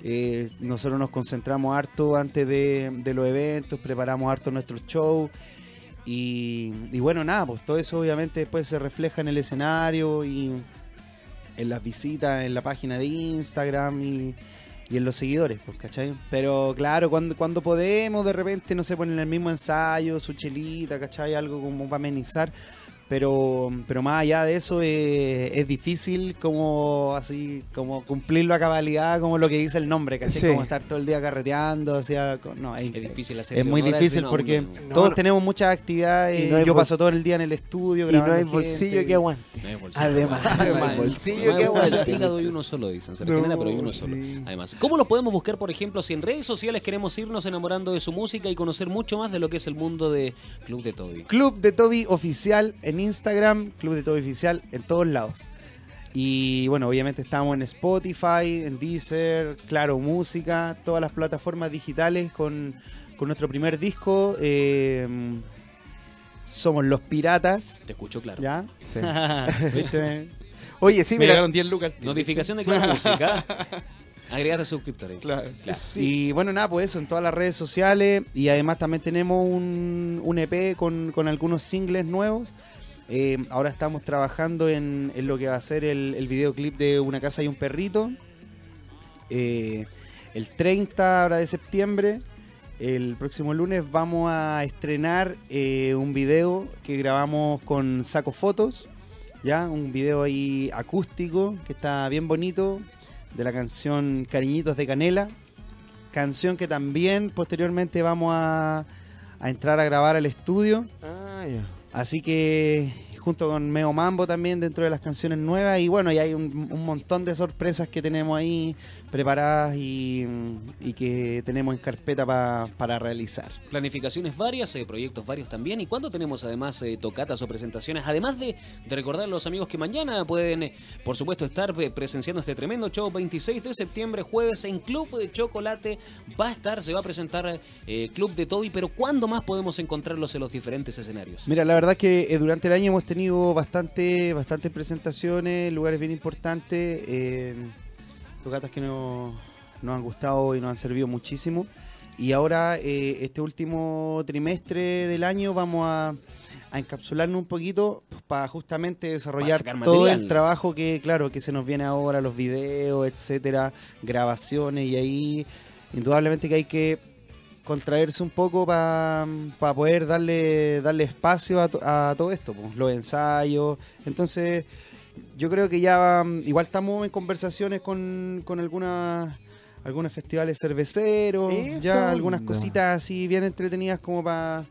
eh, nosotros nos concentramos harto antes de, de los eventos, preparamos harto nuestros shows. Y, y bueno, nada, pues todo eso obviamente después se refleja en el escenario y en las visitas, en la página de Instagram y, y en los seguidores, pues, ¿cachai? Pero claro, cuando, cuando podemos, de repente, no sé, ponen el mismo ensayo, su chelita, ¿cachai? Algo como para amenizar. Pero, pero más allá de eso eh, es difícil como así como cumplirlo a cabalidad como lo que dice el nombre, ¿cachai? Sí. Como estar todo el día carreteando, o sea, no, es, Es difícil hacer es muy difícil porque No, todos no. tenemos muchas actividades, Y no yo paso todo el día en el estudio Y no hay gente. bolsillo que aguante. Además, no hay bolsillo que el aguante. hígado y uno solo, dicen. Se No, regenera, pero hay uno solo. sí. Además, ¿cómo lo podemos buscar, por ejemplo, si en redes sociales queremos irnos enamorando de su música y conocer mucho más de lo que es el mundo de Club de Toby? Club de Toby Oficial en Instagram, Club de Toby Oficial en todos lados. Y bueno, obviamente estamos en Spotify, en Deezer, Claro Música, todas las plataformas digitales con, con nuestro primer disco. eh, somos Los Piratas, Te escucho claro. ¿ya? Sí. ¿Viste? Oye, sí, Me mira, llegaron 10 lucas. Notificación de Claro Música. Agregate suscriptores. Claro. Claro. Y bueno, nada, pues eso, en todas las redes sociales. Y además también tenemos un, un EP con, con algunos singles nuevos. Eh, ahora estamos trabajando en, lo que va a ser el, videoclip de Una casa y un perrito. Eh, el 30 ahora de septiembre, el próximo lunes, vamos a estrenar eh, un video que grabamos con Saco Fotos. Ya, un video ahí acústico que está bien bonito de la canción Cariñitos de Canela. Canción que también posteriormente vamos a, entrar a grabar al estudio. Ah. Así que junto con Meo Mambo también dentro de las canciones nuevas. Y bueno, y hay un, un montón de sorpresas que tenemos ahí preparadas y, y que tenemos en carpeta pa- para realizar. Planificaciones varias, eh, proyectos varios también. ¿Y cuándo tenemos además eh, tocatas o presentaciones? Además de, de recordar a los amigos que mañana pueden, eh, por supuesto, estar presenciando este tremendo show 26 de septiembre, jueves, en Club de Chocolate. Va a estar, se va a presentar Club de Toby, pero ¿cuándo más podemos encontrarlos en los diferentes escenarios? Mira, la verdad es que durante el año hemos tenido bastante, bastantes presentaciones, lugares bien importantes, tocatas que nos, nos han gustado y nos han servido muchísimo. Y ahora, eh, este último trimestre del año, vamos a, a encapsularnos un poquito para justamente desarrollar todo el trabajo que, claro, que se nos viene ahora, los videos, etcétera, grabaciones, y ahí indudablemente que hay que contraerse un poco para poder darle darle espacio a, to- a todo esto, pues, los ensayos. Entonces, yo creo que ya mm, igual estamos en conversaciones con, con algunas algunos festivales cerveceros, Eso. ya algunas cositas así bien entretenidas como para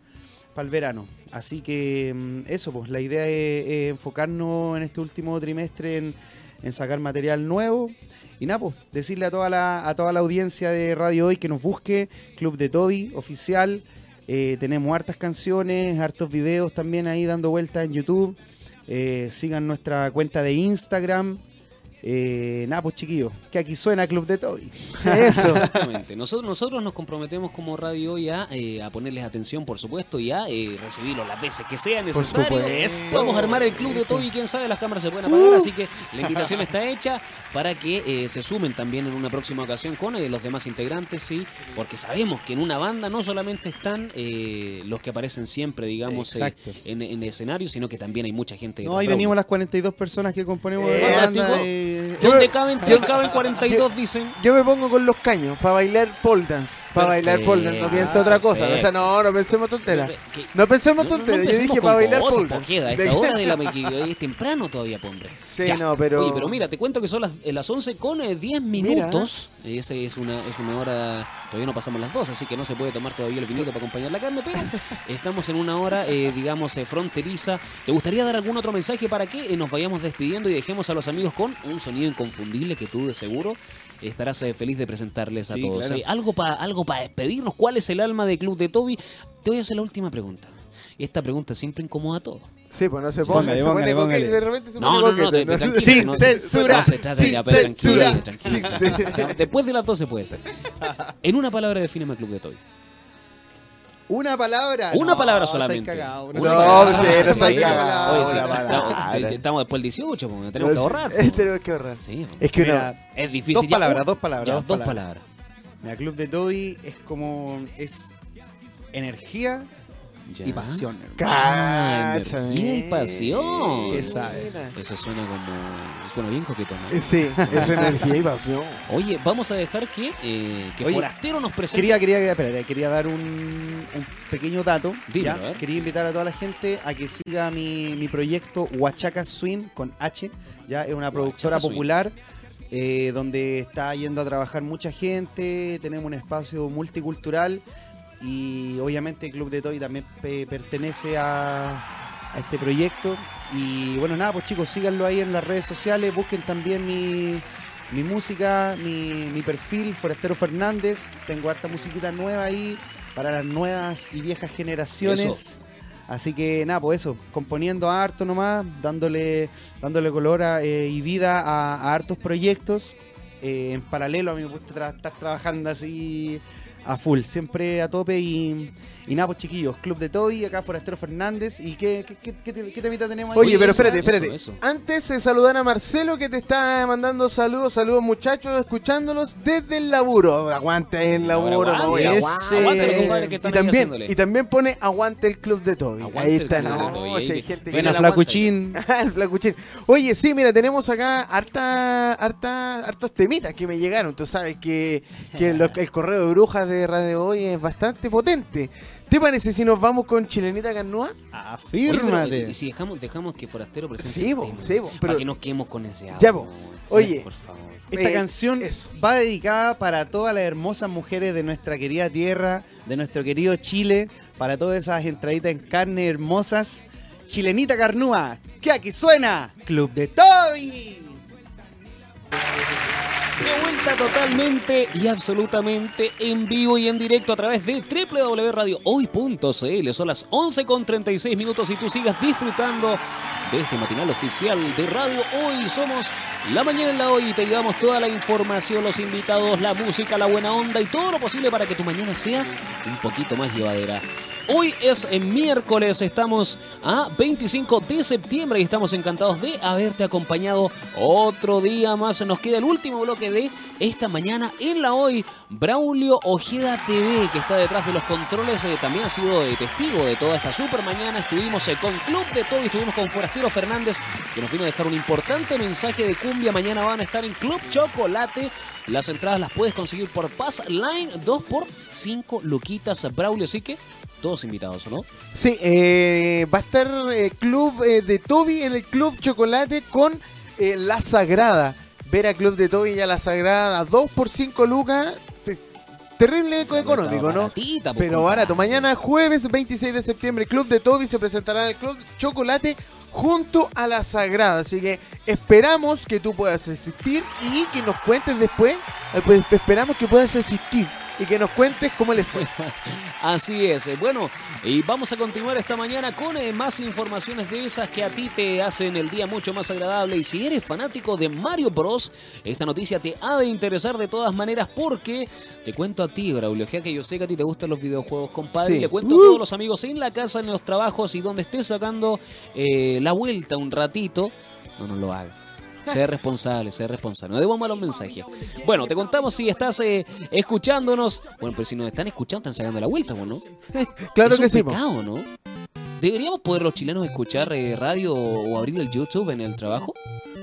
el verano. Así que mm, eso, pues la idea es, es enfocarnos en este último trimestre en, en sacar material nuevo. Y nada, pues, decirle a toda la, a toda la audiencia de Radio Hoy que nos busque, Club de Toby, oficial. Eh, tenemos hartas canciones, hartos videos también ahí dando vueltas en YouTube. Eh, sigan nuestra cuenta de Instagram. Eh, nada, pues chiquillos, que aquí suena Club de Toby. Eso. Exactamente. Nosotros, nosotros nos comprometemos como radio hoy a, eh, a ponerles atención, por supuesto, y a eh, recibirlos las veces que sea necesario. Vamos a armar el club de Toby, quién sabe, las cámaras se pueden apagar, así que la invitación está hecha para que eh, se sumen también en una próxima ocasión con eh, los demás integrantes, sí, porque sabemos que en una banda no solamente están eh, los que aparecen siempre, digamos, eh, en, en escenario, sino que también hay mucha gente. No, ahí venimos las 42 personas que componemos Eh, la banda. ¿Dónde caben? ¿Dónde caben 42? Dicen. Yo me pongo con los caños para bailar pole dance. Para bailar pole dance. No piense otra cosa. O sea, no, no pensemos tonteras. ¿Qué? No pensemos No, no, no tonteras. Yo dije para bailar pole po, dance. queda, a esta hora de la que es temprano todavía, hombre. Sí, no, pero- Oye, pero mira, te cuento que son las, eh, las 11 con eh, 10 minutos. Esa es una, es una hora, todavía no pasamos las 2, así que no se puede tomar todavía el vinito para acompañar la carne, pero estamos en una hora, eh, digamos, eh, fronteriza. ¿Te gustaría dar algún otro mensaje para que eh, nos vayamos despidiendo y dejemos a los amigos con un sonido inconfundible que tú de seguro estarás eh, feliz de presentarles a Sí, todos? claro. Eh, algo para algo para despedirnos. ¿Cuál es el alma de Club de Toby? Te voy a hacer la última pregunta. esta pregunta siempre incomoda a todos. Sí, pues no se Sí, ponga, póngale, se pone coquete, póngale. de repente se No, pone no, no, tranquilo. Sin no, censura, No se trata sin pero censura. Después de las 12 puede ser. En una palabra defíneme el Club de Toy. Una palabra. Una No, palabra solamente. cagado, No, se ha cagado. no estamos- palabra. sí, estamos después del 18, pues, tenemos que ahorrar. Eh, pues. Tenemos que ahorrar. Sí, pues. Es que una- Mira, es difícil. dos ya. palabras, Oh, dos palabras, ya, dos dos palabras. palabras. Mira, Club de Toby es como. Es energía Ya. y pasión. hermano. Ah, Cacha, energía y pasión. ¿Qué sabe? Mira. Eso suena como. Suena bien coquetón. ¿no? Eh, Sí, es energía y pasión. Oye, vamos a dejar que, eh, que Oye, Forastero nos presente. Quería, quería, espérate, quería dar un, un pequeño dato. Dímelo, ¿ya? a ver. Quería invitar a toda la gente a que siga mi, mi proyecto Huachaca Swing con H. Ya es una productora Swing. popular eh, donde está yendo a trabajar mucha gente. Tenemos un espacio multicultural y obviamente el Club de Toy también pe- pertenece a, a este proyecto. Y bueno, nada, pues chicos, síganlo ahí en las redes sociales. Busquen también mi, mi música, mi, mi perfil, Forastero Fernández. Tengo harta musiquita nueva ahí para las nuevas y viejas generaciones. Eso. Así que nada, pues eso, componiendo harto nomás, dándole, dándole color a, eh, y vida a, a hartos proyectos. Eh, en paralelo a mí me gusta tra- estar trabajando así a full, siempre a tope y, y nada, pues chiquillos, Club de Toby, acá Forastero Fernández. ¿Y qué, qué, qué, qué, te- qué temita tenemos ahí? Oye, pero espérate, eso, espérate. eso. Antes de saludar a Marcelo que te está mandando saludos, saludos muchachos, escuchándolos desde el laburo. Aguante el laburo, Ahora, no aguante, a- aguante, aguante, compadre, que y están ahí también, y también pone aguante el club de Toby. Aguante Ahí el está, no, ahí hay gente ven Buena el flacuchín. el flacuchín. Oye, sí, mira, tenemos acá harta, harta, hartos temitas que me llegaron. Tú sabes que, que lo- el correo de brujas de Radio Hoy es bastante potente. ¿Te parece si nos vamos con Chilenita Carnúa? Oye, pero, Afírmate. ¿Y si dejamos, dejamos que Forastero presente Sí, el bo, tema? sí, bo, Para que nos quedemos con ese. Ya, bo. Oye. Por favor. Esta Eh, canción eso. va dedicada para todas las hermosas mujeres de nuestra querida tierra, de nuestro querido Chile, para todas esas entraditas en carne hermosas. Chilenita Carnúa, que aquí suena Club de Toby. De vuelta totalmente y absolutamente en vivo y en directo a través de www.radiohoy.cl. Son las 11 con 36 minutos y tú sigas disfrutando de este matinal oficial de Radio Hoy. Somos La Mañana en la Hoy y te llevamos toda la información, los invitados, la música, la buena onda y todo lo posible para que tu mañana sea un poquito más llevadera. Hoy es eh, miércoles, estamos a 25 de septiembre y estamos encantados de haberte acompañado otro día más. Nos queda el último bloque de esta mañana en la hoy. Braulio Ojeda TV, que está detrás de los controles, eh, también ha sido eh, testigo de toda esta super mañana. Estuvimos eh, con Club de Todo y estuvimos con Forastero Fernández, que nos vino a dejar un importante mensaje de cumbia. Mañana van a estar en Club Chocolate. Las entradas las puedes conseguir por Pass Line 2 por 5 luquitas Braulio, así que todos invitados, ¿o no? Sí, eh, va a estar eh, Club eh, de Toby en el Club Chocolate con La Sagrada. Ver a Club de Toby y a La Sagrada, 2 por 5 lucas. te- Terrible eco- económico, ¿no? Baratita, pues, Pero barato. Mañana, jueves 26 de septiembre, Club de Toby se presentará en el Club Chocolate junto a La Sagrada. Así que esperamos que tú puedas asistir y que nos cuentes después. pues, esperamos que puedas asistir y que nos cuentes cómo les fue. Así es. Bueno, y vamos a continuar esta mañana con eh, más informaciones de esas que a ti te hacen el día mucho más agradable. Y si eres fanático de Mario Bros, esta noticia te ha de interesar de todas maneras porque te cuento a ti, Braulio, que yo sé que a ti te gustan los videojuegos, compadre. Sí. Y le cuento a todos los amigos en la casa, en los trabajos y donde estés sacando eh, la vuelta un ratito. No nos lo hagas. Sé responsable, sé responsable. No demos malos mensajes. Bueno, te contamos si estás eh, escuchándonos. Bueno, pero si nos están escuchando, están sacando la vuelta, ¿o ¿no? Claro es que un sí. pecado, ¿no? ¿Deberíamos poder los chilenos escuchar eh, radio o abrir el YouTube en el trabajo?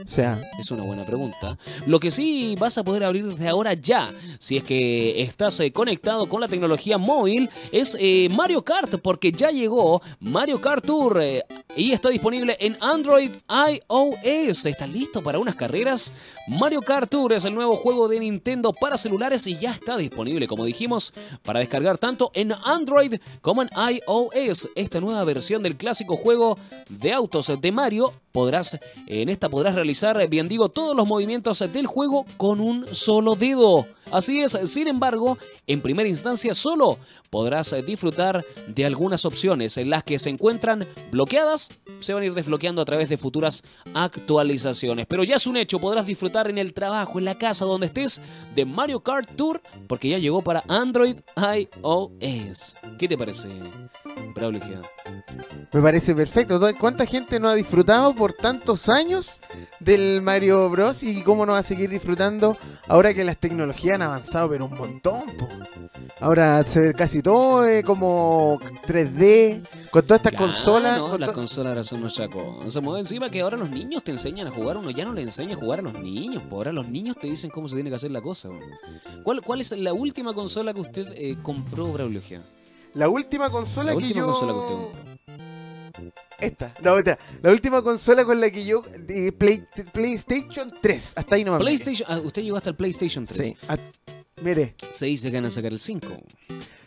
Sea, Es una buena pregunta. Lo que sí vas a poder abrir desde ahora ya, si es que estás eh, conectado con la tecnología móvil, es eh, Mario Kart, porque ya llegó Mario Kart Tour eh, y está disponible en Android iOS. ¿Estás listo para unas carreras? Mario Kart Tour es el nuevo juego de Nintendo para celulares y ya está disponible, como dijimos, para descargar tanto en Android como en iOS. Esta nueva versión del clásico juego de autos de Mario podrás en esta podrás realizar, bien digo, todos los movimientos del juego con un solo dedo. Así es, sin embargo, en primera instancia solo podrás eh, disfrutar de algunas opciones en las que se encuentran bloqueadas, se van a ir desbloqueando a través de futuras actualizaciones. Pero ya es un hecho, podrás disfrutar en el trabajo, en la casa, donde estés, de Mario Kart Tour, porque ya llegó para Android iOS. ¿Qué te parece, Braulio? Me parece perfecto. ¿Cuánta gente no ha disfrutado por tantos años del Mario Bros? y cómo no va a seguir disfrutando ahora que las tecnologías han avanzado, pero un montón. po? Ahora se ve casi todo eh, como 3D, con todas estas consolas. No, con las to- consolas ahora son nuestra cosa. Mueve encima que ahora los niños te enseñan a jugar. Uno ya no le enseña a jugar a los niños. Por ahora los niños te dicen cómo se tiene que hacer la cosa. ¿Cuál, cuál es la última consola que usted eh, compró, Braulio? La última consola La que última yo... consola que usted compró. Esta, no, otra. La última consola con la que yo... de Play- PlayStation 3, hasta ahí nomás. PlayStation, ah, usted llegó hasta el PlayStation 3. Sí. Ah, mire. Se dice que van a sacar el 5.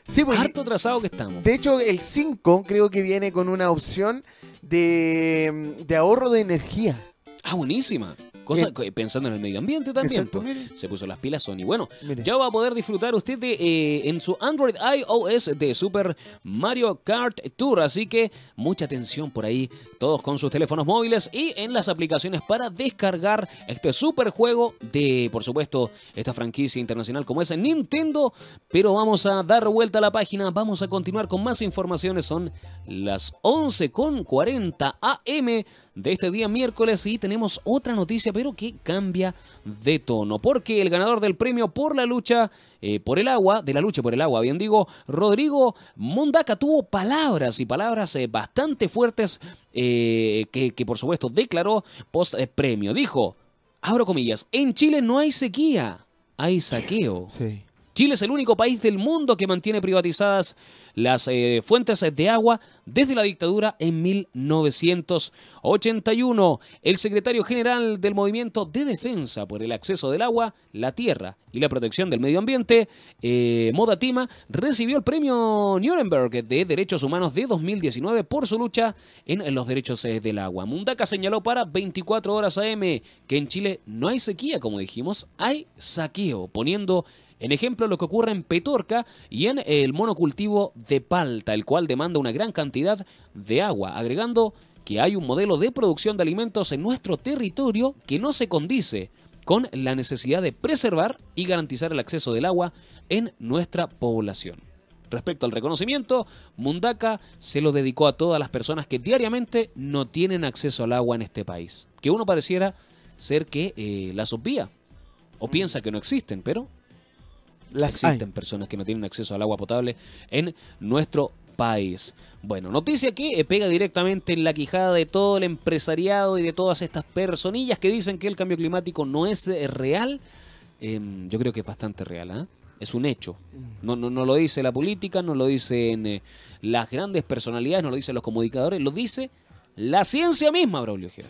Sí, pues, Harto atrasado que estamos. De hecho, el 5 creo que viene con una opción de, de ahorro de energía. Ah, buenísima. Cosa, Bien. que- pensando en el medio ambiente también. Exacto, pues. Se puso las pilas Sony. Bueno, Mire. ya va a poder disfrutar usted de, eh, en su Android iOS de Super Mario Kart Tour. Así que mucha atención por ahí, todos con sus teléfonos móviles y en las aplicaciones para descargar este super juego de, por supuesto, esta franquicia internacional como es Nintendo. Pero vamos a dar vuelta a la página, vamos a continuar con más informaciones. Son las 11.40 am de este día miércoles y tenemos otra noticia, pero que cambia de tono, porque el ganador del premio por la lucha eh, por el agua, de la lucha por el agua, bien digo, Rodrigo Mondaca tuvo palabras y palabras eh, bastante fuertes eh, que, que por supuesto declaró post premio. Dijo, abro comillas, en Chile no hay sequía, hay saqueo. Sí. Chile es el único país del mundo que mantiene privatizadas las eh, fuentes de agua desde la dictadura en 1981. El secretario general del Movimiento de Defensa por el Acceso del Agua, la Tierra y la Protección del Medio Ambiente, eh, Moda Tima, recibió el premio Nuremberg de Derechos Humanos de 2019 por su lucha en, en los derechos eh, del agua. Mundaca señaló para 24 horas AM que en Chile no hay sequía, como dijimos, hay saqueo, poniendo en ejemplo, lo que ocurre en Petorca y en el monocultivo de palta, el cual demanda una gran cantidad de agua, agregando que hay un modelo de producción de alimentos en nuestro territorio que no se condice con la necesidad de preservar y garantizar el acceso del agua en nuestra población. Respecto al reconocimiento, Mundaka se lo dedicó a todas las personas que diariamente no tienen acceso al agua en este país. Que uno pareciera ser que eh, las obvia o piensa que no existen, pero Las existen hay. personas que no tienen acceso al agua potable en nuestro país. Bueno, noticia que eh, pega directamente en la quijada de todo el empresariado y de todas estas personillas que dicen que el cambio climático no es eh, real. Em, yo creo que es bastante real, ¿ah? Es un hecho. No, no, no lo dice la política, no lo dicen eh, las grandes personalidades, no lo dicen los comunicadores, lo dice la ciencia misma, Braulio Ojeda.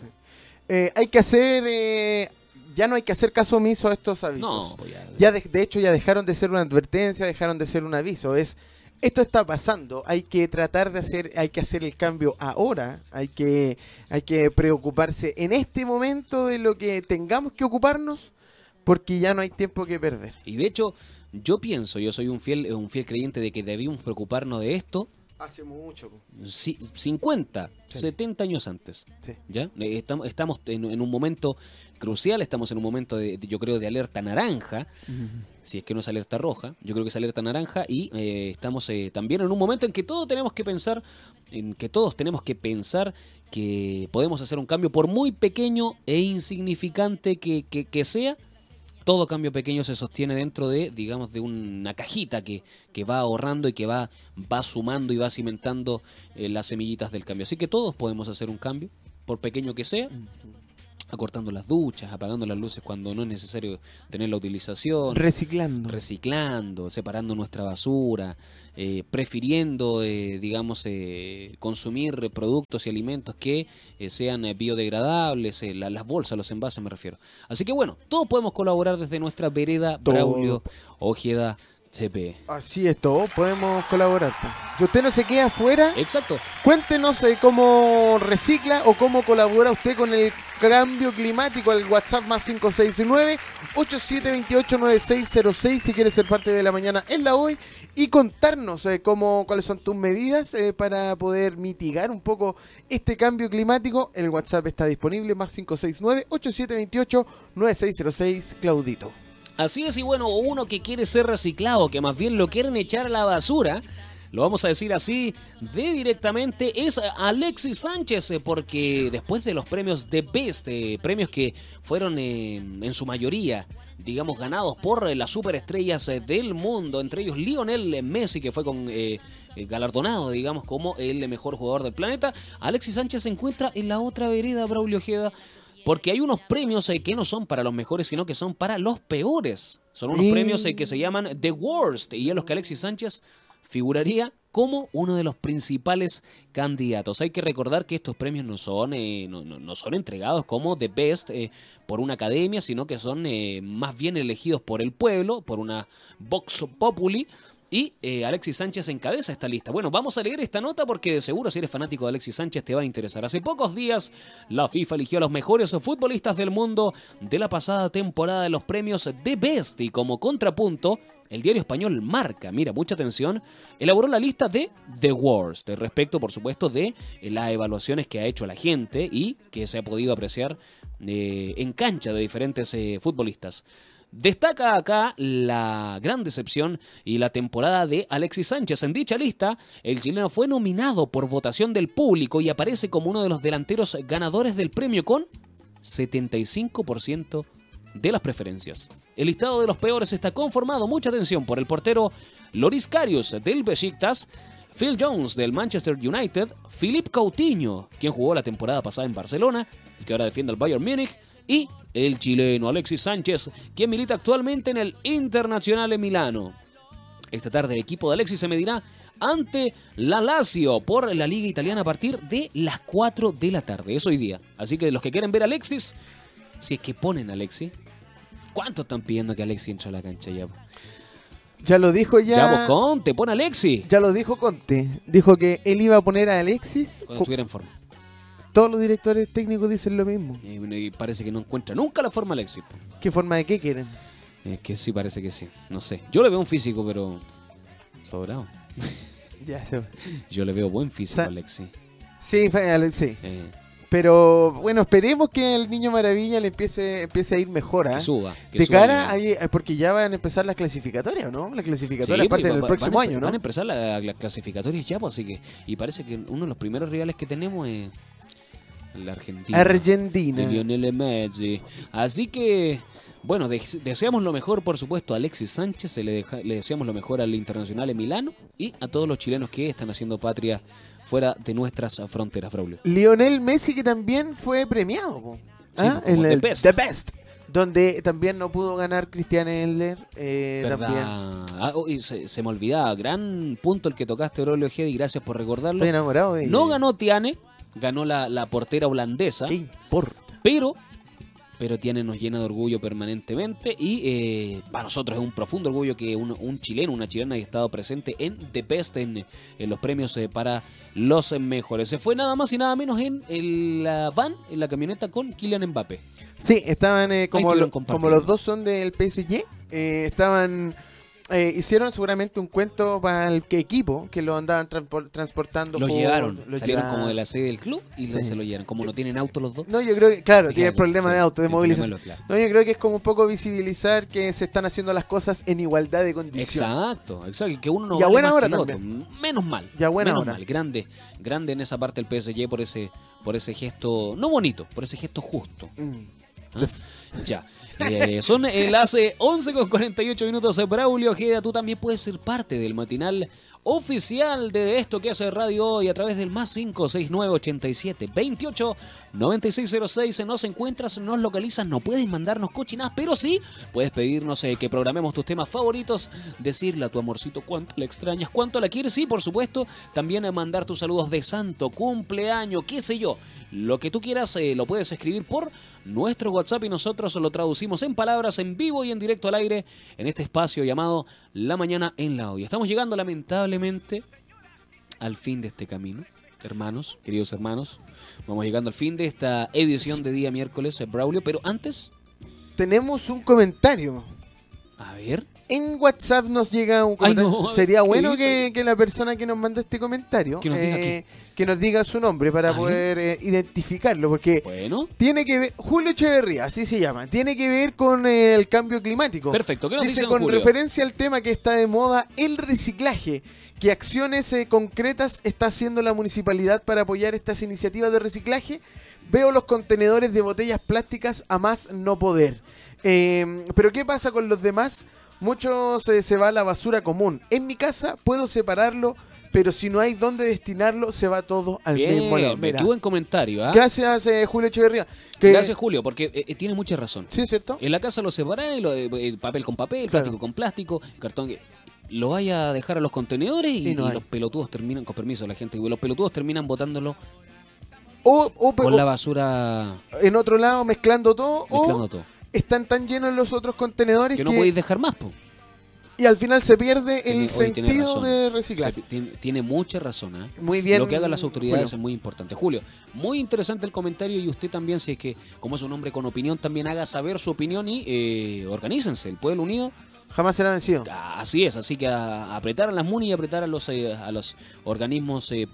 Eh, hay que hacer... eh, ya no hay que hacer caso omiso a estos avisos. No, ya- Ya de, de hecho ya dejaron de ser una advertencia, dejaron de ser un aviso. Es esto está pasando, hay que tratar de hacer, hay que hacer el cambio ahora, hay que, hay que preocuparse en este momento de lo que tengamos que ocuparnos, porque ya no hay tiempo que perder. Y de hecho, yo pienso, yo soy un fiel, un fiel creyente de que debimos preocuparnos de esto Hace mucho. ci- 50, Sí. 70 años antes. Sí. ¿Ya? Eh, Estamos, estamos en, en un momento crucial, estamos en un momento de, de- yo creo, de alerta naranja, si es que no es alerta roja, yo creo que es alerta naranja y eh, estamos eh, también en un momento en que todos tenemos que pensar, en que todos tenemos que pensar que podemos hacer un cambio por muy pequeño e insignificante que, que- que sea. Todo cambio pequeño se sostiene dentro de, digamos, de una cajita que, que va ahorrando y que va, va sumando y va cimentando eh, las semillitas del cambio. Así que todos podemos hacer un cambio, por pequeño que sea, acortando las duchas, apagando las luces cuando no es necesario tener la utilización, Reciclando. reciclando, separando nuestra basura, eh, prefiriendo, eh, digamos, eh, consumir productos y alimentos que eh, sean eh, biodegradables, eh, la- las bolsas, los envases me refiero. Así que bueno, todos podemos colaborar desde nuestra vereda Todo. Braulio Ojeda CP. Así es todo, podemos colaborar. Si usted no se queda afuera, Exacto. cuéntenos eh, cómo recicla o cómo colabora usted con el cambio climático al WhatsApp más 569 87289606 si quiere ser parte de la mañana en la hoy y contarnos eh, cómo, cuáles son tus medidas eh, para poder mitigar un poco este cambio climático. El WhatsApp está disponible más 569 87289606 Claudito. Así es, y bueno, uno que quiere ser reciclado, que más bien lo quieren echar a la basura, lo vamos a decir así de directamente, es Alexis Sánchez, eh, porque después de los premios de Best, eh, premios que fueron eh, en su mayoría, digamos, ganados por las superestrellas del mundo, entre ellos Lionel Messi, que fue con... galardonado, digamos, como el mejor jugador del planeta, Alexis Sánchez se encuentra en la otra vereda, Braulio Ojeda, porque hay unos premios eh, que no son para los mejores, sino que son para los peores. Son unos premios eh, que se llaman The Worst y en los que Alexis Sánchez figuraría como uno de los principales candidatos. Hay que recordar que estos premios no son, eh, no, no- no son entregados como The Best eh, por una academia, sino que son eh, más bien elegidos por el pueblo, por una Vox Populi. Y eh, Alexis Sánchez encabeza esta lista. Bueno, vamos a leer esta nota porque de seguro si eres fanático de Alexis Sánchez te va a interesar. Hace pocos días la FIFA eligió a los mejores futbolistas del mundo de la pasada temporada de los premios The Best y como contrapunto el diario español Marca, mira, mucha atención, elaboró la lista de The Worst, respecto, por supuesto, de eh, las evaluaciones que ha hecho la gente y que se ha podido apreciar eh, en cancha de diferentes futbolistas. Destaca acá la gran decepción y la temporada de Alexis Sánchez. En dicha lista, el chileno fue nominado por votación del público y aparece como uno de los delanteros ganadores del premio con 75% de las preferencias. El listado de los peores está conformado, mucha atención, por el portero Loris Karius del Besiktas, Phil Jones del Manchester United, Philip Coutinho, quien jugó la temporada pasada en Barcelona y que ahora defiende al Bayern Múnich, y el chileno Alexis Sánchez, quien milita actualmente en el Internacional de Milano. Esta tarde el equipo de Alexis se medirá ante la Lazio por la Liga Italiana a partir de las 4 de la tarde. Es hoy día. Así que los que quieren ver a Alexis, si es que ponen a Alexis, ¿cuánto están pidiendo que Alexis entre a la cancha ya? Ya lo dijo Ya, ya. vos Conte, pon a Alexis. Ya lo dijo Conte. Dijo que él iba a poner a Alexis. Cuando estuviera en forma. Todos los directores técnicos dicen lo mismo. Y, y parece que no encuentra nunca la forma Alexis. po. ¿Qué forma de qué quieren? Es que sí, parece que sí. No sé. Yo le veo un físico, pero. Sobrado. Ya se Yo le veo buen físico a Sa- Alexis. Sí, fue Ale- sí. Eh, Pero bueno, esperemos que el niño maravilla le empiece, empiece a ir mejor. ¿ah? que suba. que de suba cara nivel. a, porque ya van a empezar las clasificatorias, ¿o ¿no? Las clasificatorias Sí, aparte pues, del próximo van año, Van a ¿no? empezar la- las clasificatorias ya, pues así que. Y parece que uno de los primeros rivales que tenemos es. La Argentina. de. Lionel Messi. Así que. Bueno, de- deseamos lo mejor, por supuesto, a Alexis Sánchez, se le, deja- le deseamos lo mejor al Internacional en Milano y a todos los chilenos que están haciendo patria fuera de nuestras fronteras, Braulio. Lionel Messi que también fue premiado. Sí, ¿Ah? En The el Best. The Best. Donde también no pudo ganar Christian Eller. eh, también. Ah, oh, y se, se me olvidaba, gran punto el que tocaste, Braulio Ojeda, y gracias por recordarlo. Estoy enamorado de No ganó Tiane, ganó la, la portera holandesa, ¿Qué importa? pero, pero Tiane nos llena de orgullo permanentemente y eh, para nosotros es un profundo orgullo que un, un chileno, una chilena haya estado presente en The Best, en, en los premios eh, para los mejores. Se fue nada más y nada menos en el, la van, en la camioneta con Kylian Mbappé. Sí, estaban eh, como, lo- como los dos son del PSG. eh, estaban. Eh, hicieron seguramente un cuento para el que equipo que lo andaban transpor- transportando. Lo por- llevaron, lo salieron como de la sede del club y Sí. se lo llevaron. Como no tienen auto los dos. No, yo creo que, claro, tiene Déjalo, problema sí, de auto, de movilización. claro. No, yo creo que es como un poco visibilizar que se están haciendo las cosas en igualdad de condiciones. Exacto, exacto. Que uno no Y a vale buena hora también. Menos mal. Y a buena menos hora. mal. Grande, grande en esa parte el PSG por ese, por ese gesto, no bonito, por ese gesto justo. Mm. ¿ah? Ya. Eh, son las eh, 11 con 48 minutos. Braulio Ojeda, tú también puedes ser parte del matinal oficial de esto que hace Radio Hoy a través del más 569 87 28 9606. Nos encuentras, nos localizas, no puedes mandarnos cochinadas, pero sí puedes pedirnos eh, que programemos tus temas favoritos, decirle a tu amorcito cuánto le extrañas, cuánto la quieres y, por supuesto, también eh, mandar tus saludos de santo, cumpleaños, qué sé yo. Lo que tú quieras eh, lo puedes escribir por nuestro WhatsApp y nosotros lo traducimos en palabras, en vivo y en directo al aire, en este espacio llamado La Mañana en la Hoy. Estamos llegando lamentablemente al fin de este camino. Hermanos, queridos hermanos, vamos llegando al fin de esta edición de día miércoles, eh, Braulio, pero antes, Tenemos un comentario. a ver, En WhatsApp nos llega un Ay, comentario. no, Sería ¿qué bueno que, que la persona que nos manda este comentario Que nos diga eh, que nos diga su nombre para A poder eh, identificarlo, porque bueno, tiene que ver, Julio Echeverría, así se llama, tiene que ver con eh, el cambio climático. perfecto. ¿Qué nos Dice dice con Julio? referencia al tema que está de moda, el reciclaje. ¿Qué acciones eh, concretas está haciendo la municipalidad para apoyar estas iniciativas de reciclaje? Veo los contenedores de botellas plásticas a más no poder. Eh, Pero ¿qué pasa con los demás? Muchos eh, se va a la basura común. En mi casa puedo separarlo, pero si no hay dónde destinarlo, se va todo al mismo lado. Bien, Mira. qué buen comentario. ¿ah? Gracias, eh, Julio Echeverría. Que- Gracias, Julio, porque eh, eh, tiene mucha razón. Sí, ¿cierto? En la casa lo separáis, lo, eh, papel con papel, Claro. plástico con plástico, cartón. Lo vaya a dejar a los contenedores y, Y no y hay. los pelotudos terminan, con permiso de la gente, los pelotudos terminan botándolo O, o- con o la basura en otro lado mezclando todo. mezclando o todo. Están tan llenos los otros contenedores Que que, no podéis dejar más, po. y al final se pierde Tiene- el sentido de O reciclar. sea, tiene, tiene mucha razón, ¿ah? Muy bien. Lo que hagan las autoridades Julio. es muy importante. Julio, muy interesante el comentario y usted también, si es que, como es un hombre con opinión, también haga saber su opinión y eh, organícense. El pueblo unido Jamás será vencido. Así es, así que a, a apretar a las MUNI y apretar a los, eh, a los organismos eh,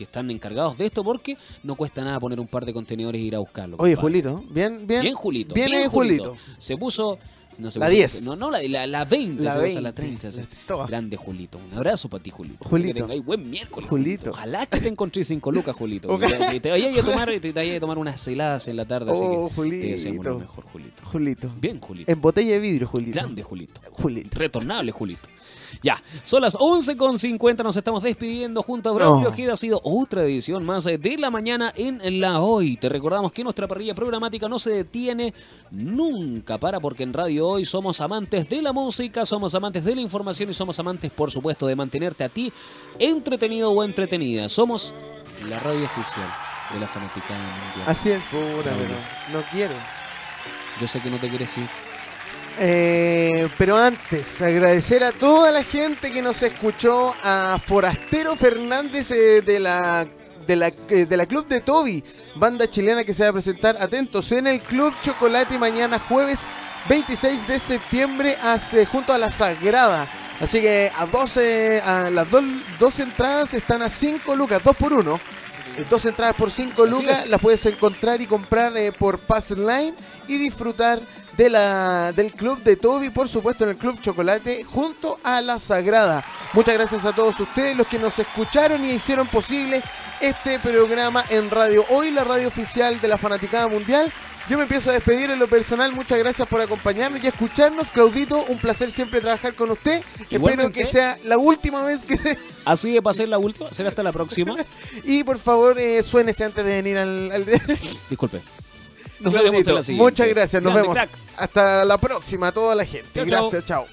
que están encargados de esto, porque no cuesta nada poner un par de contenedores e ir a buscarlo. Oye, compadre. Julito, bien, bien. Bien, Julito. Bien, Bien, Julito. Julito. Se puso. No se La puso- 10. No, no, la, la, la 20. La se puso la 20. 30. se- Toma. Grande, Julito. Un abrazo para ti, Julito. Julito. Que buen miércoles. Julito. Ojalá que te encontré cinco lucas, Julito. Que te vayas a tomar, te a tomar unas heladas en la tarde. así Oh, que te deseamos lo Julito. mejor, Julito. Julito. Bien, Julito. En botella de vidrio, Julito. Grande, Julito. Julito. Retornable, Julito. Ya, son las 11.50, nos estamos despidiendo junto a Braulio No. Ojeda. Ha sido otra edición más eh, de la mañana en la hoy. Te recordamos que nuestra parrilla programática no se detiene nunca para, porque en Radio Hoy somos amantes de la música, somos amantes de la información y somos amantes, por supuesto, de mantenerte a ti entretenido o entretenida. Somos la radio oficial de la fanaticada mundial. Así es, pura, pero no quiero. Yo sé que no te quieres ir. Eh, pero antes, agradecer a toda la gente que nos escuchó, a Forastero Fernández eh, de la de la, eh, de la Club de Toby, banda chilena que se va a presentar, atentos, en el Club Chocolate mañana jueves 26 de septiembre hace- junto a la Sagrada. Así que a 12, a las dos, dos entradas están a 5 lucas, 2 por 1. Dos entradas por 5 Así lucas las puedes encontrar y comprar eh, por Pass Line y disfrutar de la, del club de Toby, por supuesto en el Club Chocolate, junto a la Sagrada. Muchas gracias a todos ustedes, los que nos escucharon y hicieron posible este programa en radio. Hoy la radio oficial de la Fanaticada Mundial. Yo me empiezo a despedir en lo personal. Muchas gracias por acompañarnos y escucharnos. Claudito, un placer siempre trabajar con usted. Igualmente. Espero que sea la última vez que se... Así de pasar la última, será hasta la próxima. Y por favor, eh, suénese antes de venir al... al- Disculpe. Nos Claudito, veremos en la siguiente. Muchas gracias, nos Grande, vemos. crack. Hasta la próxima, a toda la gente. Chao, chao. gracias, chao.